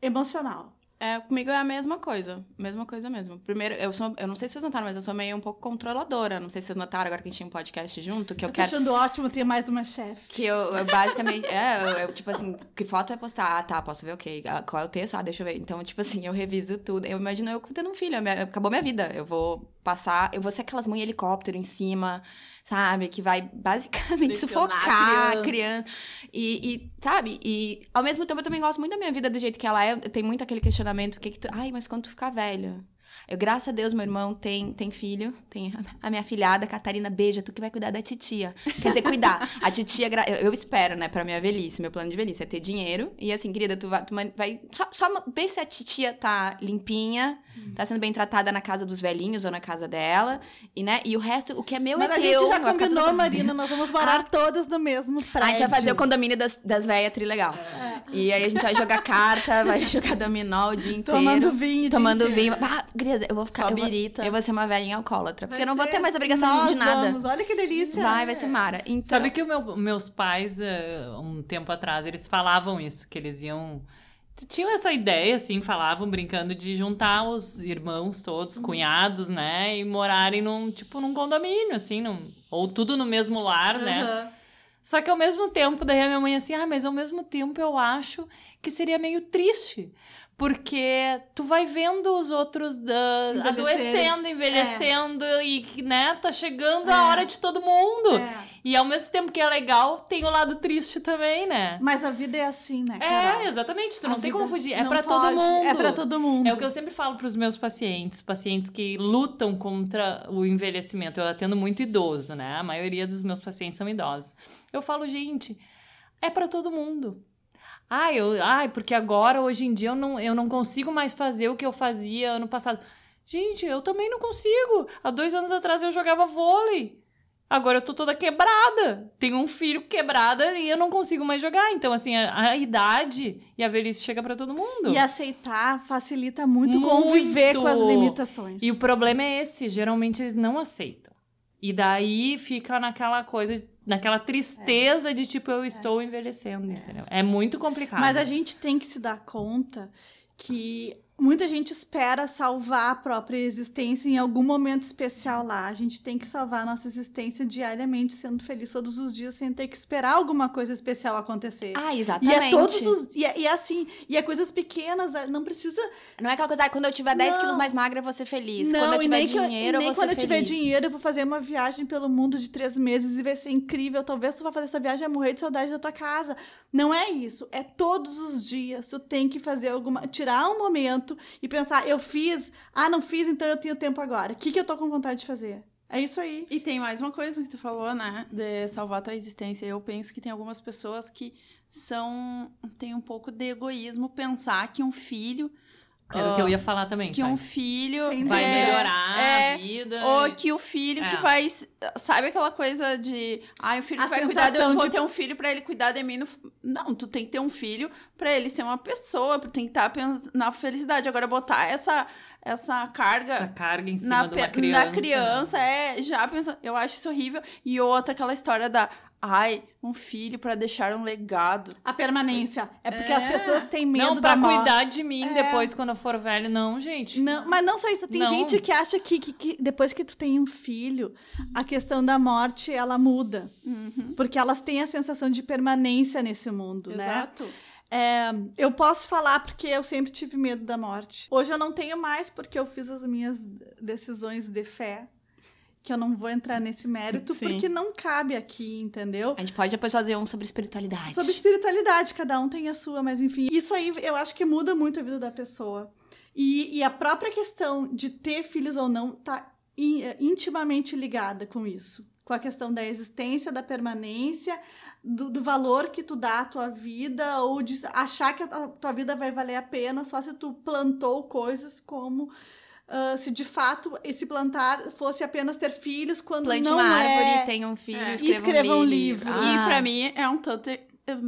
emocional. É, comigo é a mesma coisa. Mesma coisa mesmo. Primeiro, eu sou. Eu não sei se vocês notaram, mas eu sou meio um pouco controladora. Não sei se vocês notaram agora que a gente tinha um podcast junto, que eu Eu tô quero. achando ótimo ter mais uma chefe. Que eu, eu basicamente. é, eu, eu, tipo assim, que foto vai postar? Ah, tá, posso ver, ok. Ah, Qual é o texto? Ah, deixa eu ver. Então, tipo assim, eu reviso tudo. Eu imagino eu tendo um filho. minha- Acabou minha vida. Eu vou passar. Eu vou ser aquelas mães helicóptero em cima, sabe? Que vai basicamente Pressionar sufocar a criança. criança. E, e, sabe? E ao mesmo tempo eu também gosto muito da minha vida do jeito que ela é. Tem muito aquele questionamento: o que que tu. Ai, mas quando tu ficar velho? Eu, graças a Deus, meu irmão tem, tem filho, tem a minha filhada, Catarina, beija, tu que vai cuidar da titia. Quer dizer, cuidar. A titia, eu, eu espero, né, pra minha velhice, meu plano de velhice é ter dinheiro. E assim, querida, tu vai, tu vai só, só ver se a titia tá limpinha, tá sendo bem tratada na casa dos velhinhos ou na casa dela. E, né, e o resto, o que é meu Mas é a teu. gente já tudo combinou, Marina, nós vamos morar *laughs* Ah. todas no mesmo prédio. A gente vai fazer o condomínio das, das velhas trilegal. É. E aí a gente vai jogar carta, vai *laughs* jogar dominó o dia inteiro. Tomando vinho. Tomando inteiro. vinho. Ah, Grisa, eu vou ficar. Só eu vou, birita. eu vou ser uma velhinha alcoólatra. Porque Vai eu não vou ter mais obrigação Nós de nada. vamos, Olha que delícia. Vai, vai ser mara. Então, Sabe que o meu- meus pais, eh, um tempo atrás, eles falavam isso, que eles iam. Tinham essa ideia, assim, falavam, brincando, de juntar os irmãos todos, cunhados, né? E morarem num, tipo, num condomínio, assim, num, ou tudo no mesmo lar, né? Aham. Só que ao mesmo tempo, daí a minha mãe assim, ah, mas ao mesmo tempo eu acho que seria meio triste. Porque tu vai vendo os outros da- adoecendo, envelhecendo e, né, tá chegando É. a hora de todo mundo. É. E ao mesmo tempo que é legal, tem o lado triste também, né? Mas a vida é assim, né, Carol? É, exatamente, tu A não tem como fugir. É foge, todo mundo. É pra todo mundo. É o que eu sempre falo pros meus pacientes, pacientes que lutam contra o envelhecimento. Eu atendo muito idoso, né? A maioria dos meus pacientes são idosos. Eu falo, gente, é pra todo mundo. Ai, eu, ai, porque agora, hoje em dia, eu não, eu não consigo mais fazer o que eu fazia ano passado. Gente, eu também não consigo. Há dois anos atrás eu jogava vôlei. Agora eu tô toda quebrada. Tenho um filho quebrada e eu não consigo mais jogar. Então, assim, a, a idade e a velhice chega pra todo mundo. E aceitar facilita muito, Muito. conviver com as limitações. E o problema é esse, geralmente eles não aceitam. E daí fica naquela coisa, naquela tristeza de tipo, eu estou envelhecendo, entendeu? É muito complicado. Mas a gente tem que se dar conta que muita gente espera salvar a própria existência em algum momento especial lá. A gente tem que salvar a nossa existência diariamente, sendo feliz todos os dias, sem ter que esperar alguma coisa especial acontecer. Ah, E exatamente. é todos os. E é, e é assim, e é coisas pequenas, é- não precisa. Não é aquela coisa, ah, quando eu tiver 10 Não. quilos mais magra, eu vou ser feliz. não, quando eu e tiver nem, que eu- dinheiro, e nem eu vou quando ser eu tiver feliz. dinheiro, eu vou fazer uma viagem pelo mundo de três meses e vai ser incrível. Talvez tu vá fazer essa viagem e morrer de saudade da tua casa. Não é isso. É todos os dias. Tu tem que fazer alguma. Tirar um momento e pensar, eu fiz. Ah, não fiz, então eu tenho tempo agora. O que, que eu tô com vontade de fazer? É isso aí. E tem mais uma coisa que tu falou, né? De salvar tua existência. Eu penso que tem algumas pessoas que são. tem um pouco de egoísmo pensar que um filho. Era o que eu ia falar também, Que um Chay. filho. Sem Vai é, melhorar é, a vida. Ou que o filho que É. vai. Sabe aquela coisa de. Ai, o filho A que vai cuidar de. Eu sensação vou de- ter um filho pra ele cuidar de mim. No... Não, tu tem que ter um filho pra ele ser uma pessoa, tem que estar pens- na felicidade. Agora, botar essa, essa carga. Essa carga em cima na, de uma pe- criança. na criança, é, já pensa, eu acho isso horrível. E outra, aquela história da, ai, um filho pra deixar um legado. A permanência. É porque É. as pessoas têm medo Não, pra da morte. cuidar de mim É. depois, quando eu for velho, não, gente. Não, mas não só isso, tem Não. gente que acha que, que- que depois que tu tem um filho, a questão da morte ela muda. Uhum. Porque elas têm a sensação de permanência nesse mundo, né? Exato. É, eu posso falar porque eu sempre tive medo da morte. Hoje eu não tenho mais porque eu fiz as minhas decisões de fé. Que eu não vou entrar nesse mérito Sim. porque não cabe aqui, entendeu? A gente pode depois fazer um sobre espiritualidade. Sobre espiritualidade, cada um tem a sua, mas enfim, isso aí eu acho que muda muito a vida da pessoa. E, e a própria questão de ter filhos ou não tá in- é, intimamente ligada com isso. Com a questão da existência, da permanência, do, do valor que tu dá à tua vida, ou de achar que a tua vida vai valer a pena só se tu plantou coisas como. Ah, se de fato esse plantar fosse apenas ter filhos quando Plante não uma é. árvore, tenha um filho, É. escreva, Escreva um um livro. livro. E Ah. pra mim é um tanto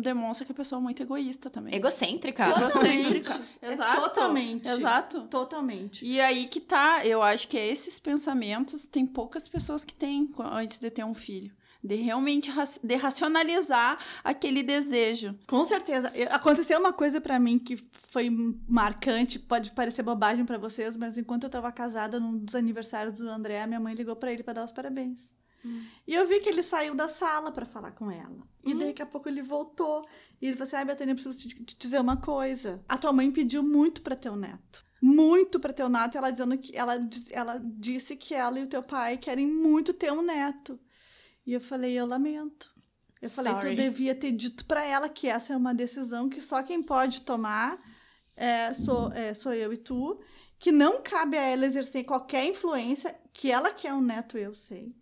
demonstra que a pessoa é muito egoísta também. Egocêntrica. Egocêntrica. É Exato. totalmente. Exato. Totalmente. E aí que tá, eu acho que esses pensamentos tem poucas pessoas que têm antes de ter um filho. De realmente de racionalizar aquele desejo. Com certeza. Eu- Aconteceu uma coisa pra mim que foi marcante, pode parecer bobagem pra vocês, mas enquanto eu tava casada, num dos aniversários do André, minha mãe ligou pra ele pra dar os parabéns. Hum. E eu vi que ele saiu da sala pra falar com ela. E Hum. daqui a pouco ele voltou. E ele falou assim: Ai, Betânia, eu preciso te, te dizer uma coisa. A tua mãe pediu muito pra ter um neto. Muito pra ter um neto. Ela dizendo que ela, ela disse que ela e o teu pai querem muito ter um neto. E eu falei, eu lamento. Eu falei, Sorry. tu devia ter dito pra ela que essa é uma decisão que só quem pode tomar é, sou, é, sou eu e tu, que não cabe a ela exercer qualquer influência, que ela quer um neto, eu sei.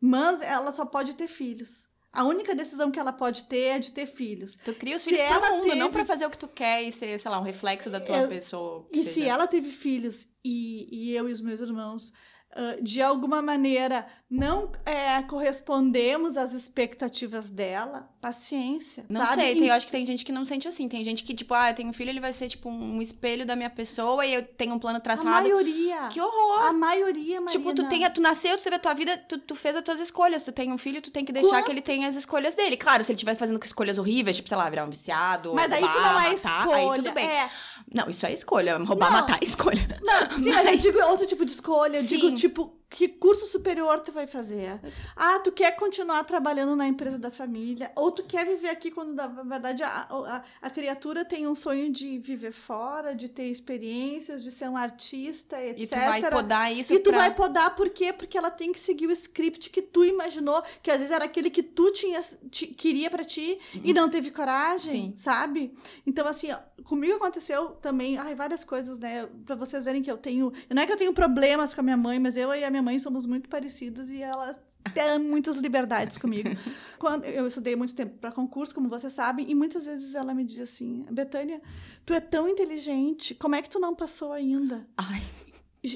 Mas ela só pode ter filhos. A única decisão que ela pode ter é de ter filhos. Tu cria os Se filhos ela mundo, não teve- pra fazer o que tu quer e ser, sei lá, um reflexo da tua Eu- pessoa. E seja. se ela teve filhos e, e eu e os meus irmãos, ah, de alguma maneira, não é, correspondemos às expectativas dela, paciência. Não sabe? sei, tem- eu acho que tem gente que não sente assim. Tem gente que, tipo, ah, eu tenho um filho, ele vai ser, tipo, um espelho da minha pessoa e eu tenho um plano A traçado. maioria. Que horror! A maioria, Marina. Tipo, tu, tem, a- tu nasceu, tu teve a tua vida, tu, tu fez as tuas escolhas. Tu tem um filho, tu tem que deixar Claro. que ele tenha as escolhas dele. Claro, se ele estiver fazendo escolhas horríveis, tipo, sei lá, virar um viciado, Mas daí isso não é matar, escolha. aí tudo bem. É. Não, isso é escolha. Roubar, Não. matar é escolha. Sim, mas eu digo outro tipo de escolha. Eu Sim. digo, tipo, que curso superior tu vai fazer? Ah, tu quer continuar trabalhando na empresa da família? Ou tu quer viver aqui quando, na verdade, a, a, a criatura tem um sonho de viver fora, de ter experiências, de ser um artista, etc. E tu vai podar isso E tu pra... vai podar por quê? Porque ela tem que seguir o script que tu imaginou, que às vezes era aquele que tu tinha, ti- queria pra ti e não teve coragem, Sim. sabe? Então, assim, ó, comigo aconteceu também, ai, várias coisas, né? Pra vocês verem que eu tenho. Não é que eu tenho problemas com a minha mãe, mas eu e a minha mãe somos muito parecidas e ela tem muitas liberdades comigo. *laughs* Quando eu estudei muito tempo para concurso, como vocês sabem, e muitas vezes ela me dizia assim: Betânia, tu é tão inteligente, como é que tu não passou ainda? Ai,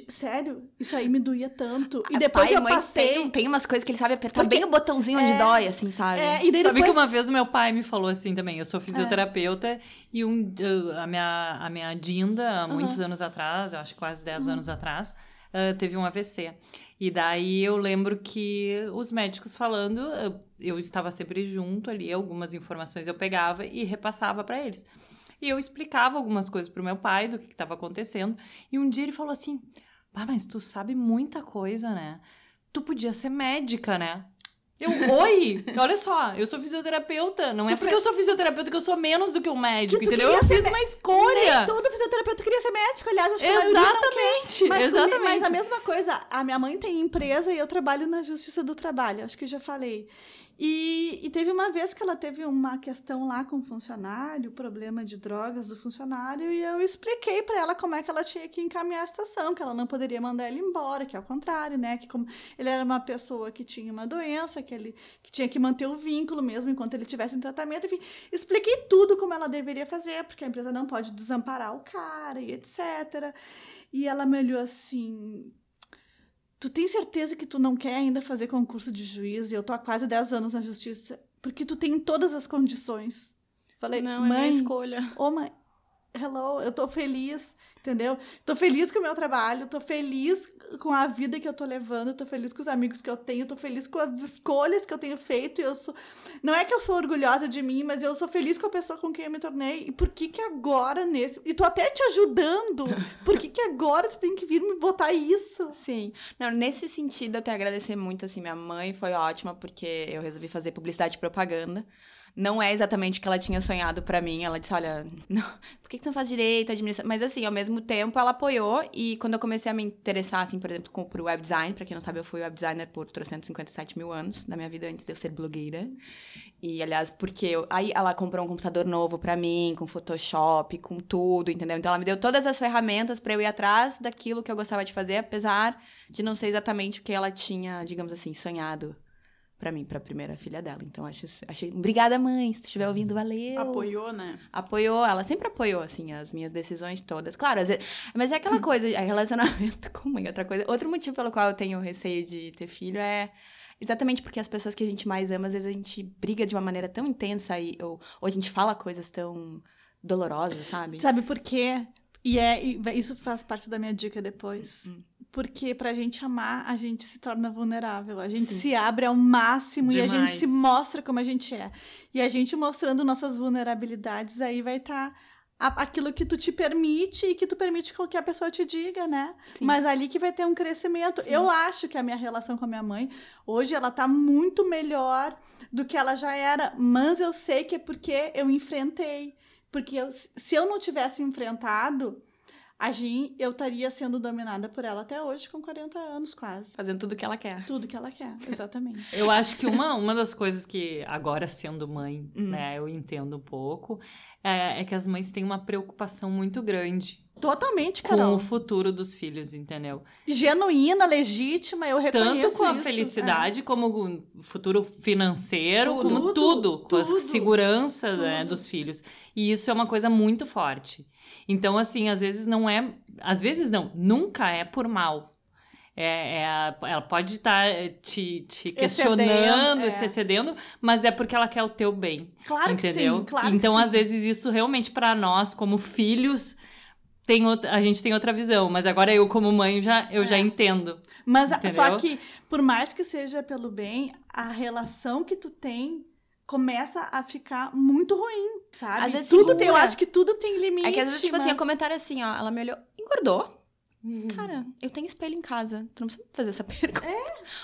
Sério, isso aí me doía tanto. E depois pai eu mãe passei. Tem, tem umas coisas que ele sabe apertar Porque- bem o botãozinho onde É, dói, assim, sabe? É, e daí Sabe depois... que uma vez o meu pai me falou assim também. Eu sou fisioterapeuta e um, a, minha, a minha Dinda, há muitos anos atrás, eu acho quase 10 anos atrás, uh, teve um AVC. E daí eu lembro que os médicos falando, uh, eu estava sempre junto ali, algumas informações eu pegava e repassava para eles. E eu explicava algumas coisas pro meu pai do que estava acontecendo. E um dia ele falou assim: Ah, mas tu sabe muita coisa, né? Tu podia ser médica, né? Eu, oi! Olha só, eu sou fisioterapeuta. Não é Tu porque eu sou fisioterapeuta que eu sou menos do que um médico, Que entendeu? Eu fiz uma escolha. Nem todo fisioterapeuta queria ser médico, aliás, acho que a Exatamente, Mas, exatamente. mas a mesma coisa, a minha mãe tem empresa e eu trabalho na Justiça do Trabalho, acho que já falei. E, e teve uma vez que ela teve uma questão lá com o funcionário, problema de drogas do funcionário, e eu expliquei para ela como é que ela tinha que encaminhar a situação, que ela não poderia mandar ele embora, que ao contrário, né? Que como ele era uma pessoa que tinha uma doença, que ele que tinha que manter o vínculo mesmo enquanto ele estivesse em tratamento, enfim, expliquei tudo como ela deveria fazer, porque a empresa não pode desamparar o cara e etc. E ela me olhou assim. Tu tem certeza que tu não quer ainda fazer concurso de juiz? E eu tô há quase 10 anos na justiça. Porque tu tem todas as condições. Falei, Não, é mãe, minha escolha. ô mãe, hello, eu tô feliz, entendeu? Tô feliz com o meu trabalho, tô feliz com a vida que eu tô levando, tô feliz com os amigos que eu tenho, tô feliz com as escolhas que eu tenho feito. Eu sou. Não é que eu sou orgulhosa de mim, mas eu sou feliz com a pessoa com quem eu me tornei. E por que que agora nesse. E tô até te ajudando. Por que que agora tu tem que vir me botar isso? Sim. Não, nesse sentido, eu tenho que agradecer muito, assim, minha mãe foi ótima, porque eu resolvi fazer publicidade e propaganda. Não é exatamente o que ela tinha sonhado pra mim. Ela disse, olha, não, por que, tu não faz direito, administração? Mas, assim, ao mesmo tempo, ela apoiou. E quando eu comecei a me interessar, assim, por exemplo, por web design, pra quem não sabe, eu fui web designer por 357 mil anos da minha vida, antes de eu ser blogueira. E, aliás, porque eu, aí ela comprou um computador novo pra mim, com Photoshop, com tudo, entendeu? Então ela me deu todas as ferramentas pra eu ir atrás daquilo que eu gostava de fazer, apesar de não ser exatamente o que ela tinha, digamos assim, sonhado pra mim, pra primeira filha dela. Então acho, achei, obrigada mãe, se tu estiver ouvindo, valeu. Apoiou, né? Apoiou, ela sempre apoiou, assim, as minhas decisões todas. Claro, às vezes, mas é aquela *laughs* coisa, é relacionamento *laughs* com mãe. Outra coisa, outro motivo pelo qual eu tenho receio de ter filho é Exatamente porque as pessoas que a gente mais ama, às vezes a gente briga de uma maneira tão intensa e, ou, ou a gente fala coisas tão dolorosas, sabe? Sabe por quê? E é e isso faz parte da minha dica depois. Hum. Porque pra gente amar, a gente se torna vulnerável. A gente Sim. se abre ao máximo e a Demais. gente se mostra como a gente é. E a gente mostrando nossas vulnerabilidades, aí vai estar aquilo que tu te permite e que tu permite que qualquer pessoa te diga, né? Sim. Mas ali que vai ter um crescimento. Sim. Eu acho que a minha relação com a minha mãe, hoje, ela tá muito melhor do que ela já era. Mas eu sei que é porque eu enfrentei. Porque eu- se eu não tivesse enfrentado, a Jean, eu estaria sendo dominada por ela até hoje, com 40 anos quase. Fazendo tudo o que ela quer. Tudo que ela quer, exatamente. *laughs* Eu acho que uma, uma das coisas que, agora sendo mãe, Hum. né, eu entendo um pouco, é, é que as mães têm uma preocupação muito grande Totalmente, com Carol. o futuro dos filhos, entendeu? Genuína, legítima, eu reconheço Tanto com a isso. é. felicidade, como com o futuro financeiro, Tudo. como tudo, com Tudo. a segurança né, Tudo. dos filhos. E isso é uma coisa muito forte. Então, assim, às vezes não é. Às vezes não, nunca é por mal. É, é ela pode estar te, te questionando, é. se excedendo, mas é porque ela quer o teu bem. É. Claro entendeu? que sim, claro então, às sim. vezes, isso realmente, para nós, como filhos, tem outra, a gente tem outra visão. Mas agora eu, como mãe, já, eu já É. entendo. Mas Entendeu? só que, por mais que seja pelo bem, a relação que tu tem começa a ficar muito ruim, sabe? Às vezes tudo tem, eu segura. acho que tudo tem limite. É que às vezes, tipo assim, mas- o comentário assim, ó, ela me olhou, engordou? Cara, eu tenho espelho em casa. Tu não precisa fazer essa *laughs* pergunta.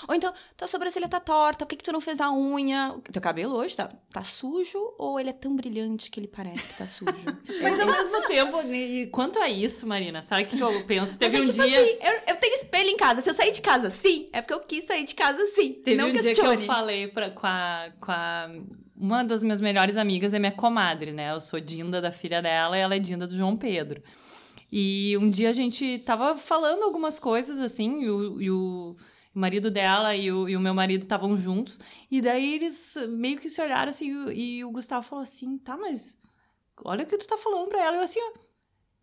Ou então, tua sobrancelha tá torta, por que, que tu não fez a unha? O teu cabelo hoje tá, tá sujo ou ele é tão brilhante que ele parece que tá sujo? *laughs* Mas É- ao mesmo tempo, e quanto a isso, Marina, sabe o que eu penso? Teve Mas um é tipo dia. assim, eu, eu tenho espelho em casa. Se eu sair de casa, sim, é porque eu quis sair de casa, sim. Teve não um dia que questione. eu falei pra, com, a, com a. Uma das minhas melhores amigas é minha comadre, né? Eu sou Dinda da filha dela e ela é Dinda do João Pedro. E um dia a gente tava falando algumas coisas assim, e o, e o marido dela e o, e o meu marido estavam juntos. E daí eles meio que se olharam assim, e o- e o Gustavo falou assim: tá, mas olha o que tu tá falando pra ela. Eu assim.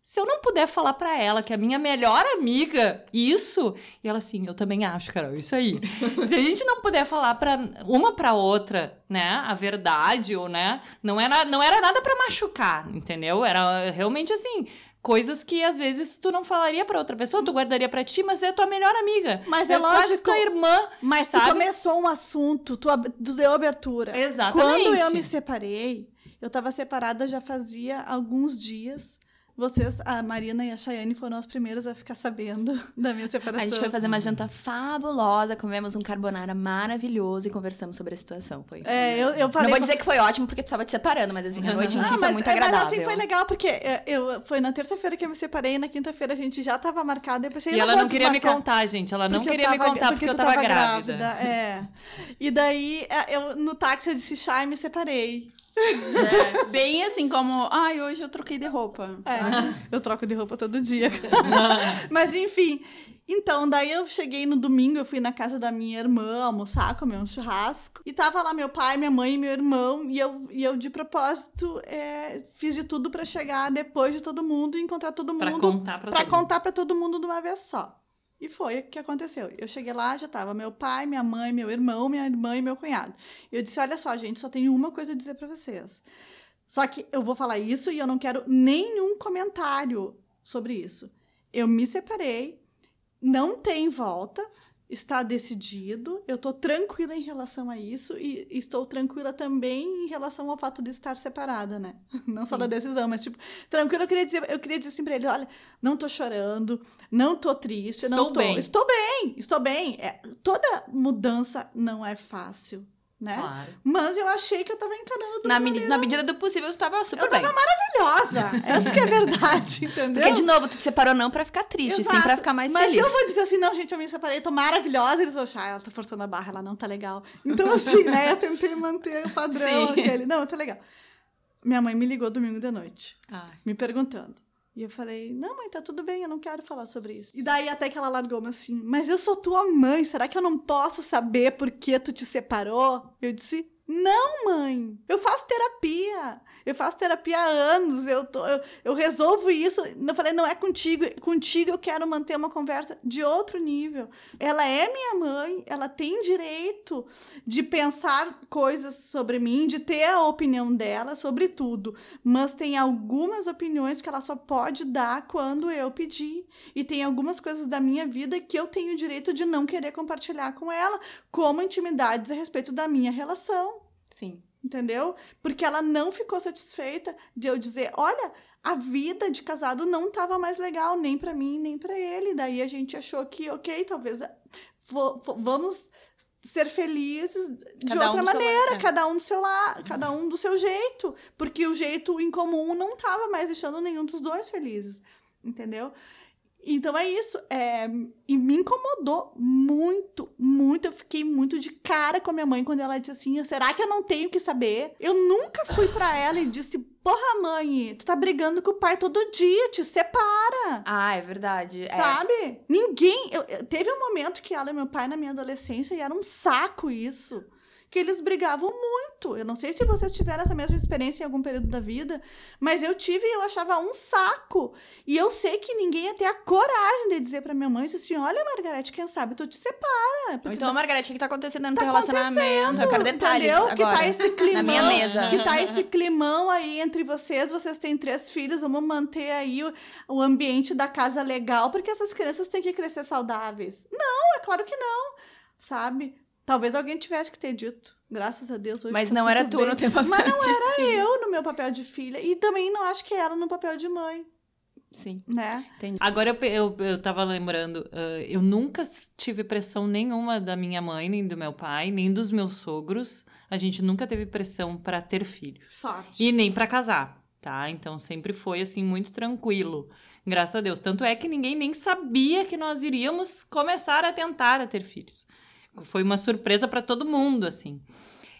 Se eu não puder falar pra ela que é a minha melhor amiga, isso. E ela assim, eu também acho, Carol, isso aí. *laughs* Se a gente não puder falar para uma pra outra, né, a verdade ou né, não era não era nada pra machucar, entendeu? Era realmente assim, coisas que às vezes tu não falaria pra outra pessoa, tu guardaria pra ti, mas é tua melhor amiga. Mas é quase lógico. tua irmã. Mas tu sabe? começou um assunto, tu, tu deu abertura. Exatamente. Quando eu me separei, eu tava separada já fazia alguns dias. Vocês, a Marina e a Chayane, foram as primeiras a ficar sabendo *laughs* da minha separação. A gente foi fazer uma janta fabulosa, comemos um carbonara maravilhoso e conversamos sobre a situação. Foi. É, eu, eu falei. Não vou dizer que foi ótimo porque tu tava te separando, mas assim, a noite em si Ah, foi mas, muito é, agradável. Mas assim foi legal, porque é, eu, foi na terça-feira que eu me separei, e na quinta-feira a gente já tava marcada. Eu pensei, E eu ela não queria me contar, gente. Ela não Porque queria me tava- contar porque, eu tu tava, grávida. É. E daí, é, eu, no táxi, eu disse, Chay, me separei. É, bem assim como, ai, hoje eu troquei de roupa. É, eu troco de roupa todo dia. *laughs* Mas enfim. Então, daí eu cheguei no domingo, eu fui na casa da minha irmã almoçar, comer um churrasco. E tava lá meu pai, minha mãe e meu irmão. E eu, e eu de propósito, é, fiz de tudo pra chegar depois de todo mundo e encontrar todo Pra mundo contar pra, Pra todo mundo. contar pra todo mundo de uma vez só. E foi o que aconteceu. Eu cheguei lá, já tava meu pai, minha mãe, meu irmão, minha irmã e meu cunhado. E eu disse: olha só, gente, só tenho uma coisa a dizer pra vocês. Só que eu vou falar isso e eu não quero nenhum comentário sobre isso. Eu me separei, não tem volta, está decidido, eu tô tranquila em relação a isso e estou tranquila também em relação ao fato de estar separada, né? *laughs* Não só da decisão, mas tipo, tranquila, eu queria dizer, eu queria dizer assim pra eles, olha, não tô chorando, não tô triste, não Estou tô, bem. estou bem, estou bem. É, toda mudança não é fácil, né? Claro. Mas eu achei que eu tava encarando Na, maneira na medida do possível, tu tava super Eu bem. maravilhosa. Essa que é a verdade, *laughs* entendeu? Porque, de novo, tu te separou não pra ficar triste, sim Exato. pra ficar mais Mas feliz. se eu vou dizer assim, não, gente, eu me separei, tô maravilhosa, eles vão achar, "Ah, ela tá forçando a barra, ela não tá legal. Então, assim, né, eu tentei manter o padrão Sim. aquele. Não, tá legal. Minha mãe me ligou domingo de noite, Ai. me perguntando. E eu falei, não, mãe, tá tudo bem, eu não quero falar sobre isso. E daí até que ela largou-me assim, mas eu sou tua mãe, será que eu não posso saber por que tu te separou? Eu disse, Não, mãe, eu faço terapia. Eu faço terapia há anos, eu, tô, eu, eu resolvo isso. Eu falei, não é contigo, contigo eu quero manter uma conversa de outro nível. Ela é minha mãe, ela tem direito de pensar coisas sobre mim, de ter a opinião dela sobre tudo. Mas tem algumas opiniões que ela só pode dar quando eu pedir. E tem algumas coisas da minha vida que eu tenho direito de não querer compartilhar com ela, como intimidades a respeito da minha relação. Sim. Entendeu? Porque ela não ficou satisfeita de eu dizer, olha, a vida de casado não estava mais legal, nem para mim, nem para ele. Daí a gente achou que, ok, talvez vamos ser felizes de cada outra um maneira, seu... cada um do seu lado, cada um do seu jeito, porque o jeito em comum não estava mais deixando nenhum dos dois felizes, entendeu? Então é isso. É, e me incomodou muito, muito. Eu fiquei muito de cara com a minha mãe quando ela disse assim: será que eu não tenho que saber? Eu nunca fui para ela e disse: porra, mãe, tu tá brigando com o pai todo dia, te separa. Ah, é verdade. É. Sabe? É. Ninguém. Eu, eu, teve um momento que ela e meu pai na minha adolescência e era um saco isso que eles brigavam muito. Eu não sei se vocês tiveram essa mesma experiência em algum período da vida, mas eu tive e eu achava um saco. E eu sei que ninguém ia ter a coragem de dizer pra minha mãe assim: olha, Margarete, quem sabe tu te separa. Então, tá... Margarete, o que tá acontecendo no tá teu relacionamento? Eu quero detalhes entendeu? agora. Que tá esse climão, na minha mesa. Que tá esse climão aí entre vocês, vocês têm três filhos, vamos manter aí o, o ambiente da casa legal, porque essas crianças têm que crescer saudáveis. Não, é claro que não, sabe? Talvez alguém tivesse que ter dito. Graças a Deus. Mas tá não era tu bem. no teu papel Mas não de era filha. eu no meu papel de filha. E também não acho que era no papel de mãe. Sim. Né? Entendi. Agora eu, eu, eu tava lembrando, uh, eu nunca tive pressão nenhuma da minha mãe, nem do meu pai, nem dos meus sogros. A gente nunca teve pressão para ter filhos. Sorte. E nem para casar, tá? Então sempre foi assim muito tranquilo. Graças a Deus. Tanto é que ninguém nem sabia que nós iríamos começar a tentar a ter filhos. Foi uma surpresa para todo mundo, assim.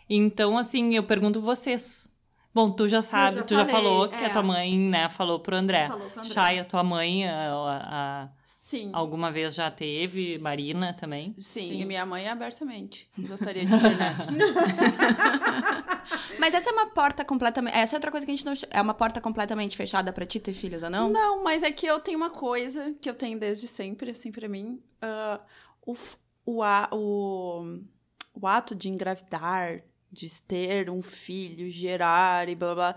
Então, assim, eu pergunto vocês. Bom, tu já sabe, já tu falei, já falou é. que a tua mãe, né, falou pro André. Falou pro André. Chay, a tua mãe, a, a, Sim. Alguma vez já teve, Marina também? Sim, Sim. e minha mãe abertamente. *laughs* Gostaria de ter netos. *laughs* mas essa é uma porta completamente. Essa é outra coisa que a gente não. É uma porta completamente fechada para ti ter filhos ou não? Não, mas é que eu tenho uma coisa que eu tenho desde sempre, assim, para mim. Uh, o, o, o, o ato de engravidar, de ter um filho, gerar e blá blá,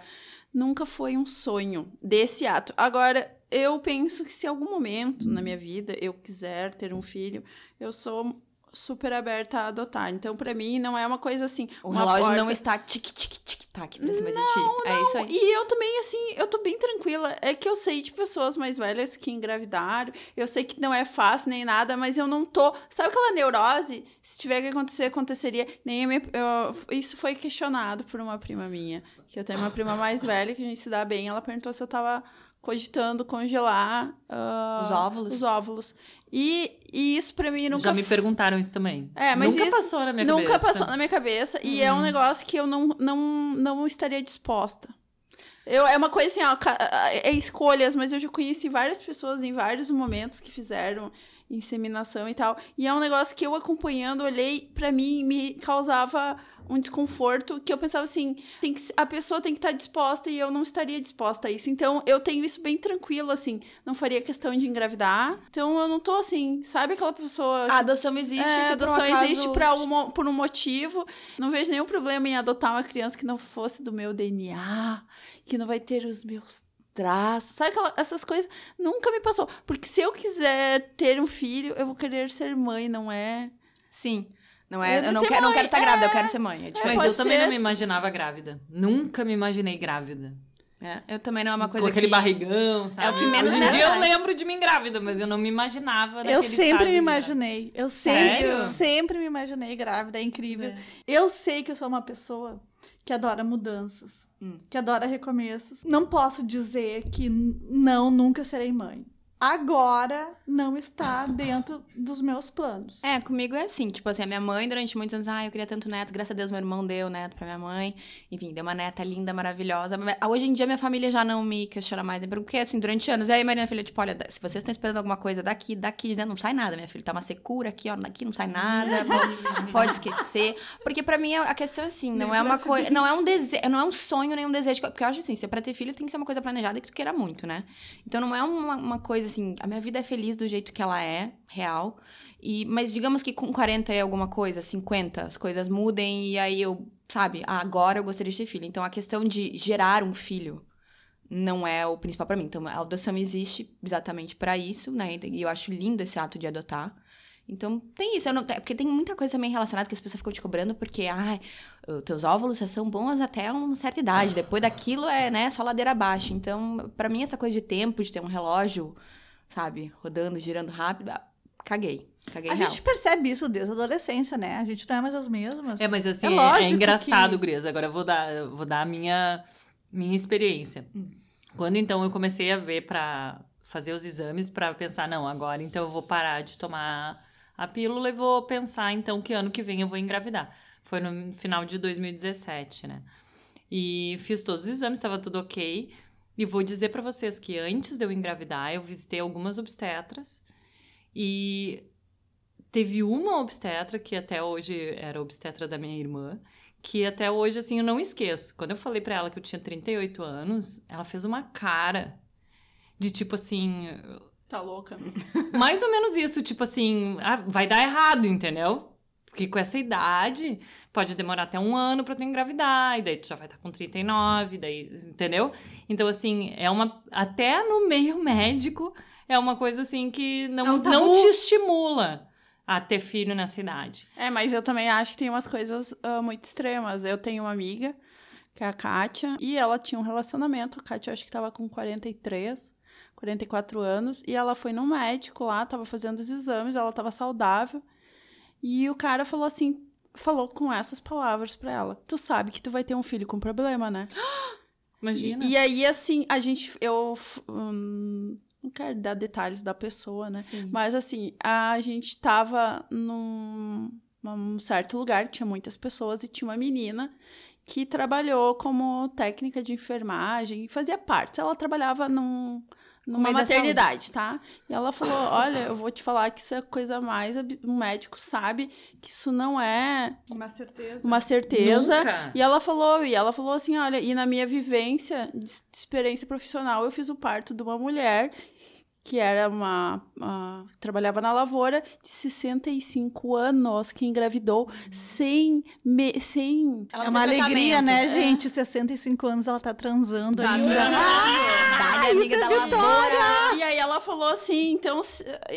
nunca foi um sonho desse ato. Agora, eu penso que se em algum momento na minha vida eu quiser ter um filho, eu sou super aberta a adotar. Então, para mim, não é uma coisa assim. O relógio porta... não está tic-tic-tic-tac pra cima não, de ti. Não. É isso aí. E eu também, assim, eu tô bem tranquila. É que eu sei de pessoas mais velhas que engravidaram. Eu sei que não é fácil nem nada, mas eu não tô. Sabe aquela neurose? Se tiver que acontecer, aconteceria. Nem minha... eu... Isso foi questionado por uma prima minha. Que eu tenho uma prima mais velha que a gente se dá bem. Ela perguntou se eu tava cogitando congelar uh, os óvulos. Os óvulos. E, e isso para mim nunca. Já me perguntaram isso também. É, mas nunca isso passou na minha nunca cabeça. Nunca passou na minha cabeça. Uhum. E é um uhum. negócio que eu não, não, não estaria disposta. Eu, é uma coisa assim, ó, é escolhas, mas eu já conheci várias pessoas em vários momentos que fizeram inseminação e tal. E é um negócio que eu acompanhando, olhei, para mim, me causava um desconforto que eu pensava assim, tem que, a pessoa tem que estar tá disposta e eu não estaria disposta a isso. Então, eu tenho isso bem tranquilo, assim, não faria questão de engravidar. Então, eu não tô assim, sabe aquela pessoa... Que, a adoção existe, é, a adoção existe pra um, por um motivo. Não vejo nenhum problema em adotar uma criança que não fosse do meu DNA, que não vai ter os meus traços. Sabe aquela, essas coisas? Nunca me passou. Porque se eu quiser ter um filho, eu vou querer ser mãe, não é... Sim. Não é, eu, eu não, quero, não quero estar tá é... grávida, eu quero ser mãe. É Mas eu ser... também não me imaginava grávida. Nunca me imaginei grávida. É, eu também não é uma coisa Com aquele que... barrigão, sabe? É o que menos Hoje em dia eu lembro de mim grávida, mas eu não me imaginava Eu sempre me imaginei. Eu sempre, eu sempre me imaginei grávida, é incrível. É. Eu sei que eu sou uma pessoa que adora mudanças, hum. que adora recomeços. Não posso dizer que não, nunca serei mãe. Agora não está dentro dos meus planos. É, comigo é assim, tipo assim, a minha mãe durante muitos anos, ah, eu queria tanto neto, graças a Deus meu irmão deu neto pra minha mãe. Enfim, deu uma neta linda, maravilhosa. Hoje em dia minha família já não me questiona mais, porque assim, durante anos, e aí Marina, filha, tipo, olha, se vocês estão esperando alguma coisa daqui, daqui, de dentro, não sai nada, minha filha, tá uma secura aqui, ó, daqui não sai nada, *laughs* pode, pode esquecer. Porque pra mim a questão é assim, não Nem é uma coisa, *laughs* não é um desejo, não é um sonho, nem um desejo, porque eu acho assim, se é pra ter filho tem que ser uma coisa planejada e que tu queira muito, né? Então não é uma, uma coisa assim, a minha vida é feliz do jeito que ela é, real. E, mas digamos que com 40 é alguma coisa, 50, as coisas mudem e aí eu, sabe, agora eu gostaria de ter filho. Então a questão de gerar um filho não é o principal pra mim. Então a adoção existe exatamente pra isso, né? E eu acho lindo esse ato de adotar. Então tem isso, eu não, é porque tem muita coisa também relacionada que as pessoas ficam te cobrando, porque, ai, os teus óvulos são bons até uma certa idade, depois daquilo é, né, só ladeira abaixo. Então, pra mim, essa coisa de tempo, de ter um relógio, sabe, rodando, girando rápido, ah, caguei. Caguei A real. gente percebe isso desde a adolescência, né? A gente não é mais as mesmas. É, mas assim, É é, é engraçado, que- Gurias. Agora eu vou dar, eu vou dar a minha, minha experiência. Hum. Quando então eu comecei a ver pra fazer os exames pra pensar, não, agora então eu vou parar de tomar a pílula e vou pensar então que ano que vem eu vou engravidar. Foi no final de 2017, né? E fiz todos os exames, estava tudo ok. E vou dizer pra vocês que antes de eu engravidar, eu visitei algumas obstetras e teve uma obstetra que até hoje era obstetra da minha irmã, que até hoje assim eu não esqueço. Quando eu falei pra ela que eu tinha 38 anos, ela fez uma cara de tipo assim, Tá louca? *laughs* mais ou menos isso, tipo assim, ah, vai dar errado, entendeu? Porque com essa idade pode demorar até um ano pra tu engravidar, e daí tu já vai estar com 39, daí, entendeu? Então, assim, é uma. Até no meio *laughs* médico, é uma coisa assim que É não, um tabu. não te estimula a ter filho nessa idade. É, mas eu também acho que tem umas coisas ah, muito extremas. Eu tenho uma amiga, que é a Kátia, e ela tinha um relacionamento. A Kátia, eu acho que tava com 43, 44 anos, e ela foi no médico lá, tava fazendo os exames, ela tava saudável. E o cara falou assim, falou com essas palavras pra ela: Tu sabe que tu vai ter um filho com problema, né? *gasps* Imagina. E, e aí, assim, a gente. Eu. hum, não quero dar detalhes da pessoa, né? Sim. Mas assim, a gente tava num, num certo lugar, tinha muitas pessoas e tinha uma menina que trabalhou como técnica de enfermagem e fazia parte. Ela trabalhava num, numa maternidade, tá? E ela falou: *laughs* Olha, eu vou te falar que isso é a coisa mais. Um médico sabe que isso não é Uma certeza. uma certeza. Nunca. E ela falou, e ela falou assim, olha, e na minha vivência de experiência profissional, eu fiz o parto de uma mulher que era uma, uma- trabalhava na lavoura de 65 anos que engravidou sem me- sem Ela É uma alegria, né, gente? 65 anos ela tá transando Tá ainda. transando. Dá-lhe, amiga da lavoura. E aí ela falou assim, então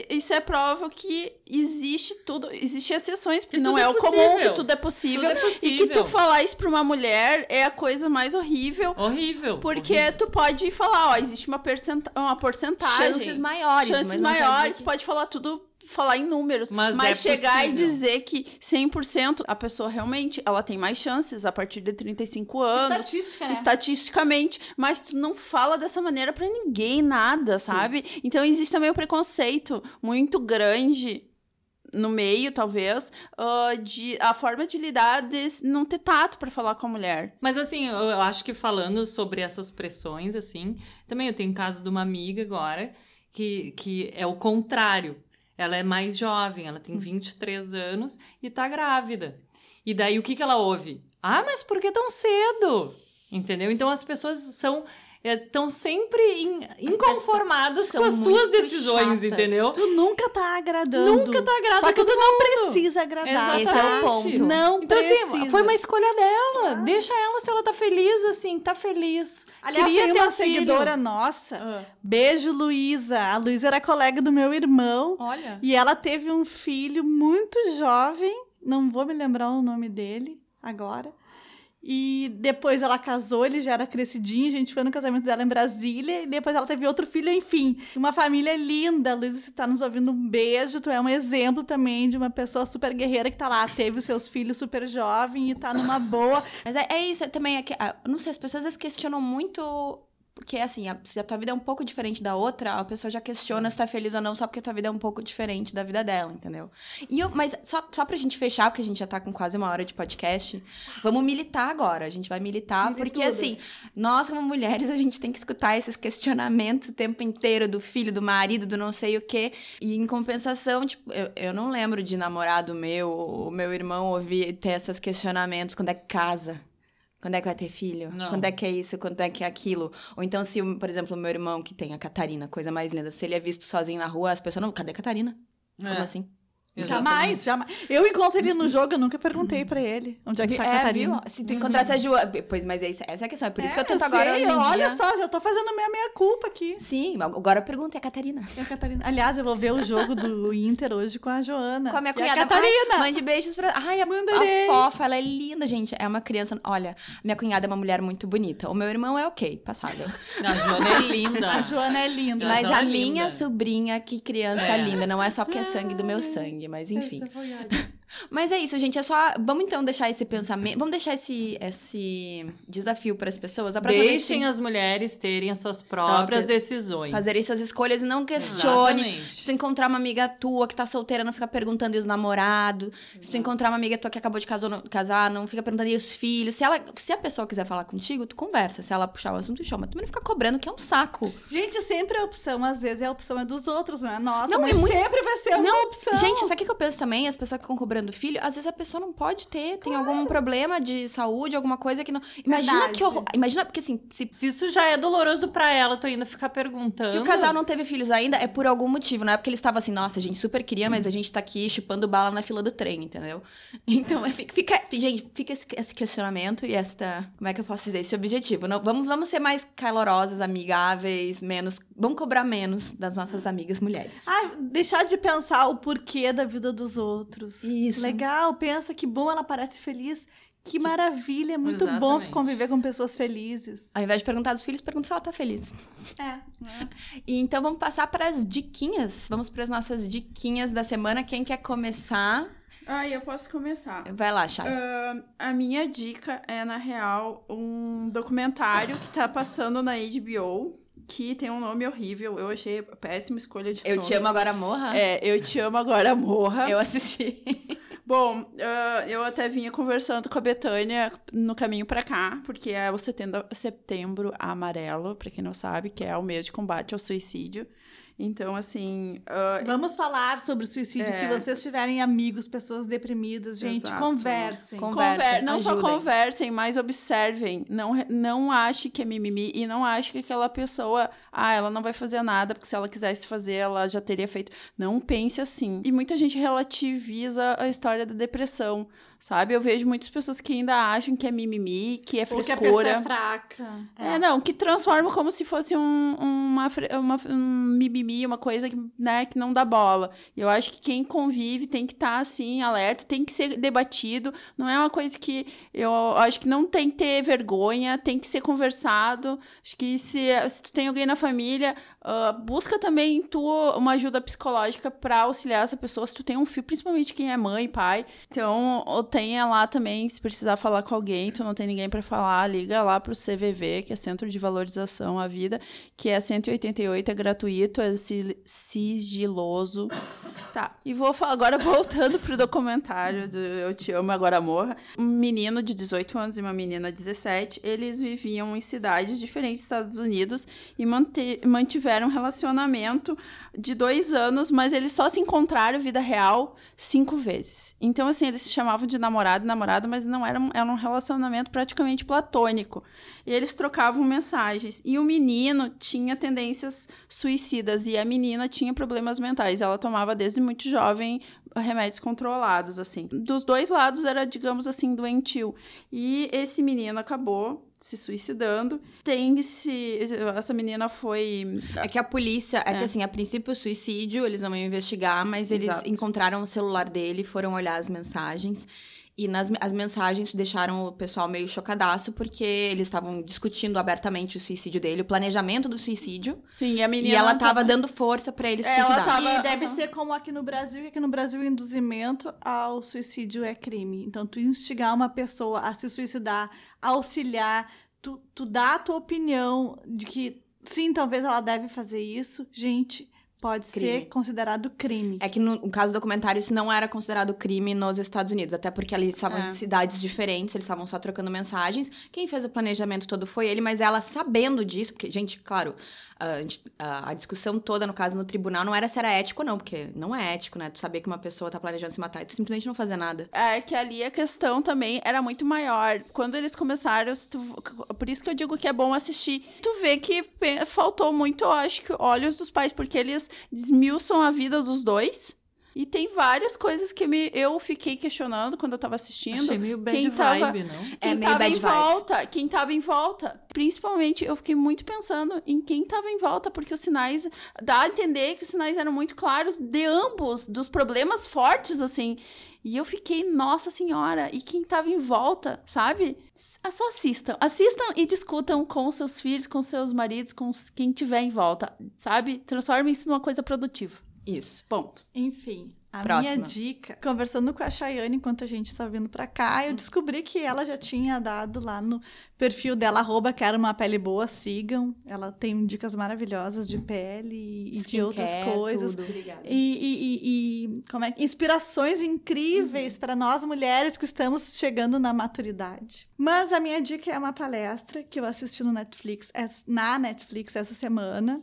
isso é prova que existe tudo, existem exceções, porque Que não é, é o comum, que tudo é possível. Tudo é E possível. que tu falar isso pra uma mulher é a coisa mais horrível. Horrível. Porque horrível. tu pode falar, ó, existe uma, percenta uma porcentagem. Chances maiores. chances quer dizer maiores, que- pode falar tudo, falar em números. Mas Mas, é chegar e possível. dizer que 100% a pessoa realmente, ela tem mais chances a partir de 35 anos. Estatística, né? Estatisticamente, mas tu não fala dessa maneira pra ninguém, nada, sabe? Então existe também o preconceito muito grande no meio, talvez, ah, de a forma de lidar de não ter tato pra falar com a mulher. Mas assim, eu acho que falando sobre essas pressões, assim, também eu tenho o caso de uma amiga agora, que, que é o contrário. Ela é mais jovem, ela tem 23 anos e tá grávida. E daí o que, que ela ouve? Ah, mas por que tão cedo? Entendeu? Então as pessoas são. Estão sempre in- inconformadas com as muito decisões, chatas. entendeu? Tu nunca tá agradando. Nunca tá agradando Só que tu não precisa agradar. Esse é o ponto. Não Então, precisa. assim, foi uma escolha dela. Deixa ela, se ela tá feliz, assim, tá feliz. Aliás, Queria tem ter uma um seguidora nossa. Ah, Beijo, Luísa. A Luísa era colega do meu irmão. olha. E ela teve um filho muito jovem. Não vou me lembrar o nome dele agora. E depois ela casou, ele já era crescidinho, a gente foi no casamento dela em Brasília, e depois ela teve outro filho, enfim. Uma família linda. Luísa, se tá nos ouvindo, um beijo. Tu é um exemplo também de uma pessoa super guerreira que tá lá, teve os seus filhos super jovem e tá numa boa. Mas é, é isso, é também. É que, ah, não sei, as pessoas questionam muito Porque, assim, a- se a tua vida é um pouco diferente da outra, a pessoa já questiona se tu é feliz ou não, só porque a tua vida é um pouco diferente da vida dela, entendeu? E eu, mas só, só pra gente fechar, porque a gente já tá com quase uma hora de podcast, vamos militar agora. A gente vai militar, porque, assim, nós, como mulheres, a gente tem que escutar esses questionamentos o tempo inteiro do filho, do marido, do não sei o quê. E em compensação, tipo, eu, eu não lembro de namorado meu, o meu irmão ouvir ter esses questionamentos quando é casa. Quando é que vai ter filho? Não. Quando é que é isso? Quando é que é aquilo? Ou então, se, por exemplo, o meu irmão, que tem a Catarina, coisa mais linda, se ele é visto sozinho na rua, as pessoas não. Cadê a Catarina? Como É, assim? Jamais, jamais. Eu encontro ele no jogo, eu nunca perguntei pra ele onde é que tá a é, Catarina. viu? Se tu encontrasse a Ju. Pois, mas é isso, essa é a questão. É por isso que eu tento É, agora sei, hoje em Olha dia. só, já tô fazendo minha meia culpa aqui. Sim, agora a pergunta é a Catarina. E a Catarina. Aliás, eu vou ver o jogo do Inter hoje com a Joana. Com a minha E cunhada. Catarina. Ai, mande beijos pra. Ai, a, Mandarei. a fofa, ela é linda, gente. É uma criança. Olha, minha cunhada é uma mulher muito bonita. O meu irmão é ok, passável. A Joana é linda. A Joana é linda. Mas ela a é minha linda. sobrinha, que criança É. linda. Não é só porque é sangue do meu sangue, mas enfim. Essa foi ótima. Mas é isso, gente. É só. Vamos então deixar esse pensamento. Vamos deixar esse, esse desafio para as pessoas. A vez Deixem que as mulheres terem as suas próprias Próprias. decisões. fazerem suas escolhas e não questione. Exatamente. Se tu encontrar uma amiga tua que tá solteira, não fica perguntando e os namorados. Se tu encontrar uma amiga tua que acabou de casar, não, casar, não fica perguntando e os filhos. Se, ela, se a pessoa quiser falar contigo, tu conversa. Se ela puxar o assunto, chama. Tu não fica cobrando, que é um saco. Gente, sempre a opção, às vezes, é a opção é dos outros, não é nossa. Não, mas e muito- sempre vai ser uma Não, opção. Gente, sabe o que eu penso também? As pessoas que ficam cobrando filho, às vezes a pessoa não pode ter, tem algum problema de saúde, alguma coisa que não. Imagina Verdade. que horror. Imagina, porque assim, se, Se isso já é doloroso pra ela, tu ainda ficar perguntando. se o casal não teve filhos ainda, é por algum motivo, não é porque eles estavam assim, nossa, a gente super queria, mas a gente tá aqui chupando bala na fila do trem, entendeu? *laughs* Então, é, fica, gente, fica esse, esse questionamento e esta. Como é que eu posso dizer? Esse objetivo. Não, vamos, vamos ser mais calorosas, amigáveis, menos. Vamos cobrar menos das nossas amigas mulheres. Ah, deixar de pensar o porquê da vida dos outros. Isso. Legal, pensa que bom ela parece feliz. Que maravilha, é muito bom Exatamente. conviver com pessoas felizes. Ao invés de perguntar dos filhos, pergunta se ela tá feliz. É. E então vamos passar para as diquinhas. Vamos para as nossas diquinhas da semana. Quem quer começar? Ah, eu posso começar. Vai lá, Chay. Ah, a minha dica é, na real, um documentário que tá passando na HBO, que tem um nome horrível. Eu achei péssima escolha de Eu nome. te amo agora, morra. É, Eu Te Amo Agora Morra. Eu assisti. *laughs* Bom, ah, eu até vinha conversando com a Betânia no caminho pra cá, porque é o setembro, setembro amarelo, pra quem não sabe, que é o mês de combate ao suicídio. Então, assim, ah, Vamos falar sobre o suicídio. É. Se vocês tiverem amigos, pessoas deprimidas, gente, Exato. conversem. Com- Conver- Conversem, não só conversem, mas observem. Não, não ache que é mimimi e não ache que aquela pessoa, ah, ela não vai fazer nada, porque se ela quisesse fazer, ela já teria feito. Não pense assim. E muita gente relativiza a história da depressão, sabe? Eu vejo muitas pessoas que ainda acham que é mimimi, que é Ou que a pessoa frescura. é fraca. É, não, que transforma como se fosse um, uma, uma, um mimimi, uma coisa que, né, que não dá bola. Eu acho que quem convive tem que estar, assim, alerta, tem que ser debatido. Não é uma coisa que eu acho que não tem que ter vergonha, tem que ser conversado. Acho que se, se tu tem alguém na família, ah, busca também tu uma ajuda psicológica para auxiliar essa pessoa. Se tu tem um filho, principalmente quem é mãe, pai, então, tenha lá também, se precisar falar com alguém, tu não tem ninguém para falar, liga lá pro CVV, que é Centro de Valorização à Vida, que é 188, é gratuito, é si- sigiloso. Tá, e vou agora voltando pro documentário do Eu Te Amo, Agora Morra. Um menino de 18 anos e uma menina de 17, eles viviam em cidades diferentes dos Estados Unidos e mante- mantiveram um relacionamento de dois anos, mas eles só se encontraram vida real cinco vezes. Então, assim, eles se chamavam de namorado e namorada, mas não era, um- era um relacionamento praticamente platônico. E eles trocavam mensagens. E o menino tinha tendências suicidas e a menina tinha problemas mentais. Ela tomava desde muito jovem remédios controlados, assim. Dos dois lados era, digamos assim, doentio. E esse menino acabou se suicidando. Tem se essa menina foi É que a polícia, é, É. que assim, a princípio o suicídio, eles não iam investigar, mas eles Exato. encontraram o celular dele, foram olhar as mensagens. E nas, as mensagens deixaram o pessoal meio chocadaço, porque eles estavam discutindo abertamente o suicídio dele, o planejamento do suicídio. Sim, e a menina E ela não tava dando força pra ele se Ela suicidar. tava- E deve aham. ser como aqui no Brasil, que aqui no Brasil o induzimento ao suicídio é crime. Então, tu instigar uma pessoa a se suicidar, auxiliar, tu, tu dá a tua opinião de que sim, talvez ela deve fazer isso, gente, pode Crime. ser considerado crime. É que no, caso do documentário isso não era considerado crime nos Estados Unidos, até porque eles estavam É. em cidades diferentes, eles estavam só trocando mensagens. Quem fez o planejamento todo foi ele, mas ela sabendo disso, porque, gente, claro, a, a- discussão toda, no caso, no tribunal, não era se era ético ou não, porque não é ético, né? Tu saber que uma pessoa tá planejando se matar e tu simplesmente não fazer nada. É que ali a questão também era muito maior. Quando eles começaram, tu- por isso que eu digo que é bom assistir. Tu vê que faltou muito, acho que, olhos dos pais, porque eles desmiuçam a vida dos dois. E tem várias coisas que me, eu fiquei questionando quando eu tava assistindo. Achei meio bad Quem tava- vibe, não? É Quem meio tava bad em vibes. volta, quem tava em volta. Principalmente, eu fiquei muito pensando em quem tava em volta, porque os sinais. Dá a entender que os sinais eram muito claros de ambos, dos problemas fortes, assim. E eu fiquei, nossa senhora, e quem tava em volta, sabe? S- Só assistam. Assistam e discutam com seus filhos, com seus maridos, com quem tiver em volta, sabe? Transformem isso numa coisa produtiva. Isso. Ponto. Enfim, a Próxima. minha dica, conversando com a Chayane enquanto a gente está vindo pra cá, Hum. eu descobri que ela já tinha dado lá no perfil dela, arroba quero uma pele boa, sigam. Ela tem dicas maravilhosas de pele e de outras coisas. tudo. E, e- e- e como é, que- inspirações incríveis Uhum. para nós mulheres que estamos chegando na maturidade. Mas a minha dica é uma palestra que eu assisti no Netflix, es- na Netflix essa semana.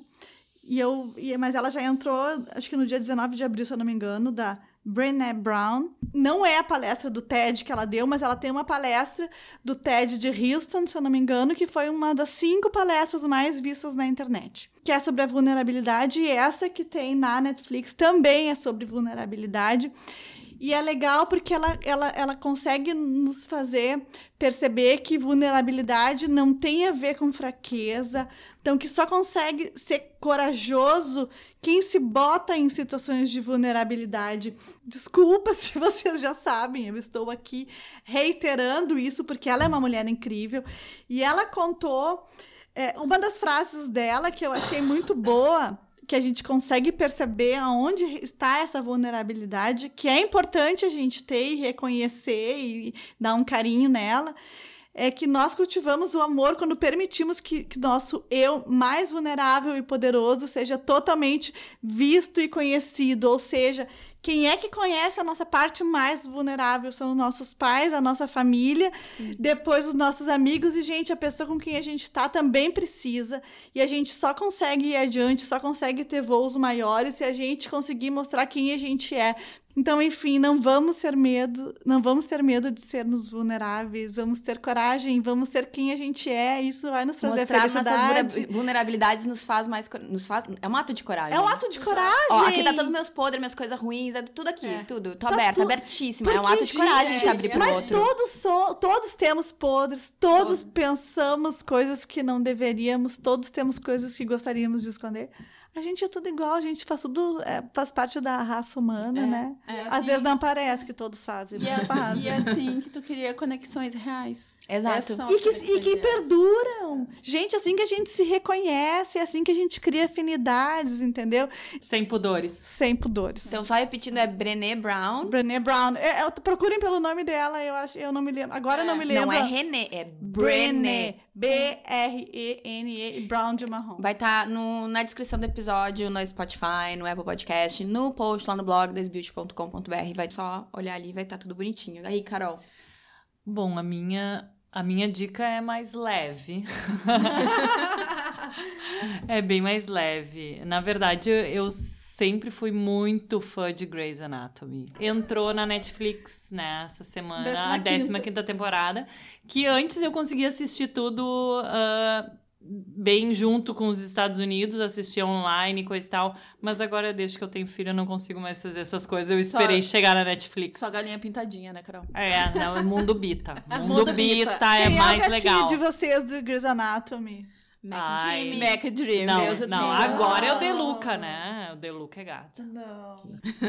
E eu, e- mas ela já entrou, acho que no dia 19 de abril, se eu não me engano, da Brené Brown. Não é a palestra do TED que ela deu, mas ela tem uma palestra do TED de Houston, se eu não me engano, que foi uma das cinco palestras mais vistas na internet. Que é sobre a vulnerabilidade, e essa que tem na Netflix também é sobre vulnerabilidade. E é legal porque ela, ela, ela consegue nos fazer perceber que vulnerabilidade não tem a ver com fraqueza, então que só consegue ser corajoso quem se bota em situações de vulnerabilidade. Desculpa *laughs* se vocês já sabem, eu estou aqui reiterando isso porque ela é uma mulher incrível e ela contou é, uma das frases dela que eu achei muito boa que a gente consegue perceber aonde está essa vulnerabilidade, que é importante a gente ter e reconhecer e dar um carinho nela, é que nós cultivamos o amor quando permitimos que, que nosso eu mais vulnerável e poderoso seja totalmente visto e conhecido, ou seja, quem é que conhece a nossa parte mais vulnerável são os nossos pais, a nossa família, depois os nossos amigos e, gente, a pessoa com quem a gente está também precisa. E a gente só consegue ir adiante, só consegue ter voos maiores se a gente conseguir mostrar quem a gente é. Então, enfim, não vamos ter medo, não vamos ter medo de sermos vulneráveis, vamos ter coragem, vamos ser quem a gente é, isso vai nos trazer Mostrar nossas felicidade. vulnera- vulnerabilidades nos faz mais. Nos faz, é um ato de coragem. É um ato de coragem. Ó, aqui tá todos os meus podres, minhas coisas ruins, é tudo aqui, É. tudo. Tô Tá aberta, tudo- abertíssima. É um Porque, ato de coragem gente, se abrir pro Mas outro. todos, so, todos temos podres, todos pensamos coisas que não deveríamos, todos temos coisas que gostaríamos de esconder. A gente é tudo igual, a gente faz tudo, é, faz parte da raça humana, É, né? é Às assim- vezes não parece que todos fazem, E mas assim, fazem. e assim que tu queria conexões reais. Exato. Essas são E que, e que perduram. Gente, assim que a gente se reconhece, é assim que a gente cria afinidades, entendeu? Sem pudores. Sem pudores. Então, só repetindo, é Brené Brown. Brené Brown. É, é, procurem pelo nome dela, eu acho, eu não me lembro. Agora eu não me lembro. Não é René, é Brené. Brené. B-R-E-N-E. e Brown de marrom. Vai estar na descrição do episódio, no Spotify, no Apple Podcast, no post lá no blog desbeauty.com.br. Vai só olhar ali, vai estar tudo bonitinho. Aí, Carol. Bom, a minha, a minha dica é mais leve. *laughs* *laughs* é bem mais leve. Na verdade, eu sempre fui muito fã de Grey's Anatomy. Entrou na Netflix nessa semana, Décima a 15 quinta. temporada, que antes eu conseguia assistir tudo ah, bem junto com os Estados Unidos, assistia online e coisa e tal, mas agora desde que eu tenho filho eu não consigo mais fazer essas coisas. Eu esperei chegar na Netflix. Só galinha pintadinha, né, Carol? É, não, é Mundo Bita. *laughs* Mundo, Mundo Bita, Bita. é mais é gatinho legal. de vocês do Grey's Anatomy? Ai. Mac Dream. Não, Deus não, do- agora é o. Deluca, né? O Deluca é gato. Não.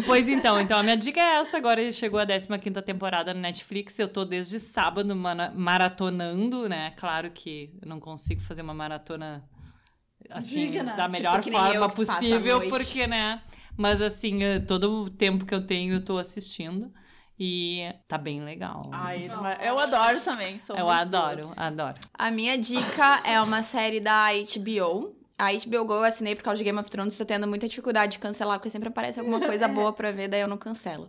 Pois então, então a minha dica é essa. Agora chegou a 15ª temporada no Netflix. Eu tô desde sábado maratonando, né? Claro que eu não consigo fazer uma maratona assim, Digna. da Tipo melhor forma possível, porque, né? Mas assim, eh, todo o tempo que eu tenho eu tô assistindo. E tá bem legal. Ai, eu adoro também. eu adoro, duas. adoro. A minha dica é uma série da HBO. A HBO Go eu assinei por causa de Game of Thrones, tô tendo muita dificuldade de cancelar, porque sempre aparece alguma coisa *laughs* boa pra ver, daí eu não cancelo.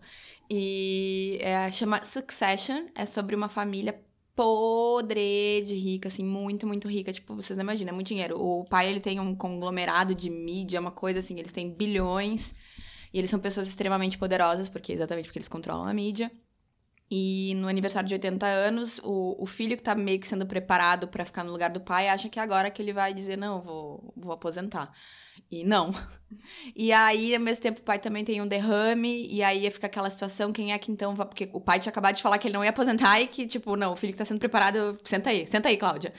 E é, chama Succession, é sobre uma família podre de rica, assim, muito, muito rica. Tipo, vocês não imaginam, é muito dinheiro. O pai, ele tem um conglomerado de mídia, uma coisa assim, eles têm bilhões. E eles são pessoas extremamente poderosas, porque exatamente porque eles controlam a mídia. E no aniversário de 80 anos, o, o filho que tá meio que sendo preparado para ficar no lugar do pai acha que é agora que ele vai dizer: Não, vou, vou aposentar. E não. E aí, ao mesmo tempo, o pai também tem um derrame, e aí fica aquela situação, quem é que então vai... Porque o pai tinha acabado de falar que ele não ia aposentar e que, tipo, não, o filho que tá sendo preparado, senta aí, senta aí, Cláudia.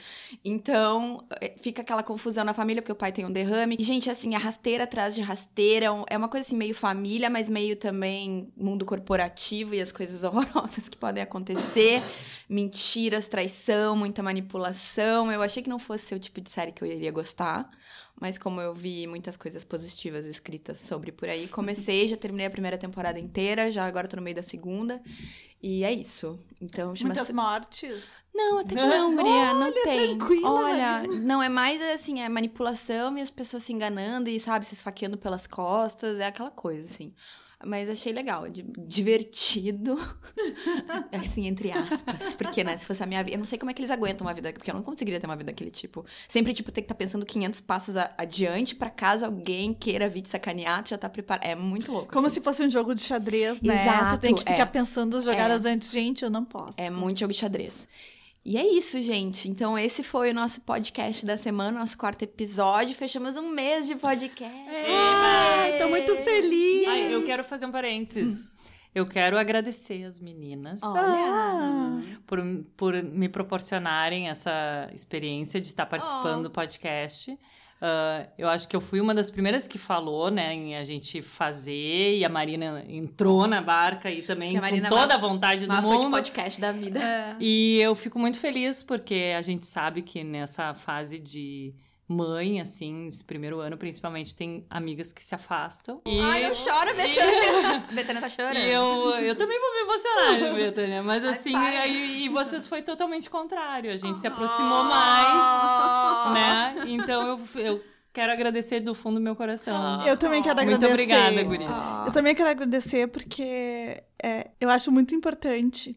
Então, é, fica aquela confusão na família, porque o pai tem um derrame. E, gente, assim, a rasteira atrás de rasteira, é uma coisa assim, meio família, mas meio também mundo corporativo e as coisas *laughs* horrorosas que podem acontecer. Mentiras, traição, muita manipulação. Eu achei que não fosse o tipo de série que eu iria gostar. Mas como eu vi muitas coisas positivas escritas sobre por aí, comecei, já terminei a primeira temporada inteira, já agora tô no meio da segunda. E é isso. Então, chama Muitas mortes? Não, até que não, Maria, não Olha, tem. Olha, não, é mais assim, é manipulação e as pessoas se enganando e, sabe, se esfaqueando pelas costas, é aquela coisa, assim. Mas achei legal, divertido. *laughs* assim, entre aspas. Porque, né, se fosse a minha vida. Eu não sei como é que eles aguentam uma vida. Porque eu não conseguiria ter uma vida daquele tipo. Sempre, tipo, ter que estar tá pensando 500 passos adiante para caso alguém queira vir te sacanear, tu já tá preparado. É muito louco. Como assim. se fosse um jogo de xadrez, né? Exato. Tu tem que ficar é. pensando as jogadas é. antes. Gente, eu não posso. É muito jogo de xadrez. E é isso, gente. Então, esse foi o nosso podcast da semana, nosso quarto episódio. Fechamos um mês de podcast. Ai, tô muito feliz. Ai, eu quero fazer um parênteses. Eu quero agradecer as meninas Olha. por, por me proporcionarem essa experiência de estar participando oh. do podcast. Uh, eu acho que eu fui uma das primeiras que falou, né, em a gente fazer, e a Marina entrou na barca e também com toda a vontade do mundo. Foi podcast da vida. É. E eu fico muito feliz porque a gente sabe que nessa fase de mãe, assim, esse primeiro ano, principalmente, tem amigas que se afastam. E... Ai, eu choro, *laughs* Betânia. Betânia tá chorando. E eu, eu também vou me emocionar, Betânia. Mas assim, aí, e vocês foi totalmente contrário. A gente se aproximou mais, né? Então eu, eu quero agradecer do fundo do meu coração. Eu também quero muito agradecer. Muito obrigada, Gurias. Eu também quero agradecer porque é, eu acho muito importante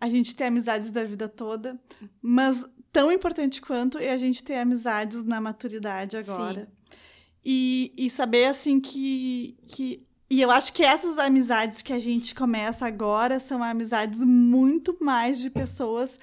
a gente ter amizades da vida toda, mas tão importante quanto é a gente ter amizades na maturidade agora. E, e saber, assim, que, que. E eu acho que essas amizades que a gente começa agora são amizades muito mais de pessoas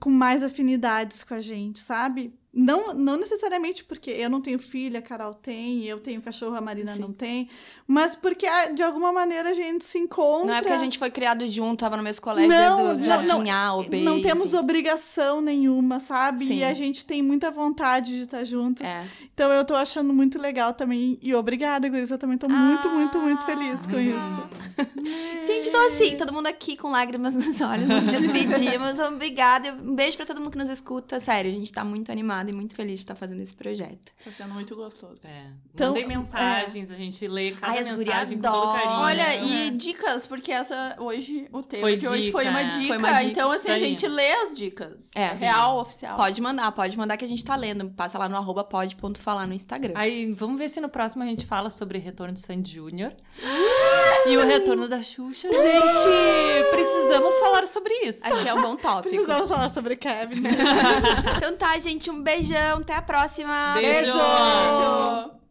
com mais afinidades com a gente, sabe? Não, não necessariamente porque eu não tenho filha, a Carol tem, eu tenho cachorro, a Marina Sim. não tem, mas porque ah, de alguma maneira a gente se encontra. Não é porque a gente foi criado junto, tava no mesmo colégio não, do Jardim não, A, o B. Não temos enfim. obrigação nenhuma, sabe? Sim. E a gente tem muita vontade de estar juntos. É. Então eu tô achando muito legal também. E obrigada, Guiz. Eu também tô ah, muito, muito, muito feliz com isso. *laughs* gente, tô assim, todo mundo aqui com lágrimas nos olhos, nos despedimos. *laughs* Obrigada. Um beijo pra todo mundo que nos escuta. Sério, a gente tá muito animado e muito feliz de estar fazendo esse projeto. Tá sendo muito gostoso. É. Então, Mandem mensagens, é. a gente lê cada Ai, mensagem com todo carinho. Olha, e dicas, porque essa hoje, o tema foi de dica, hoje foi uma, dica, foi uma dica. Então, assim, a gente lê as dicas. É. Real, oficial. Pode mandar, pode mandar que a gente tá lendo. Passa lá no arroba pod.falar no Instagram. Aí, vamos ver se no próximo a gente fala sobre retorno de Sandy Júnior. *gasps* e o retorno da Xuxa. Gente, precisamos falar sobre isso. Acho que é um bom tópico. Precisamos falar sobre Kevin. *laughs* *laughs* então tá, gente, um beijão. Até a próxima. Beijo. Beijo.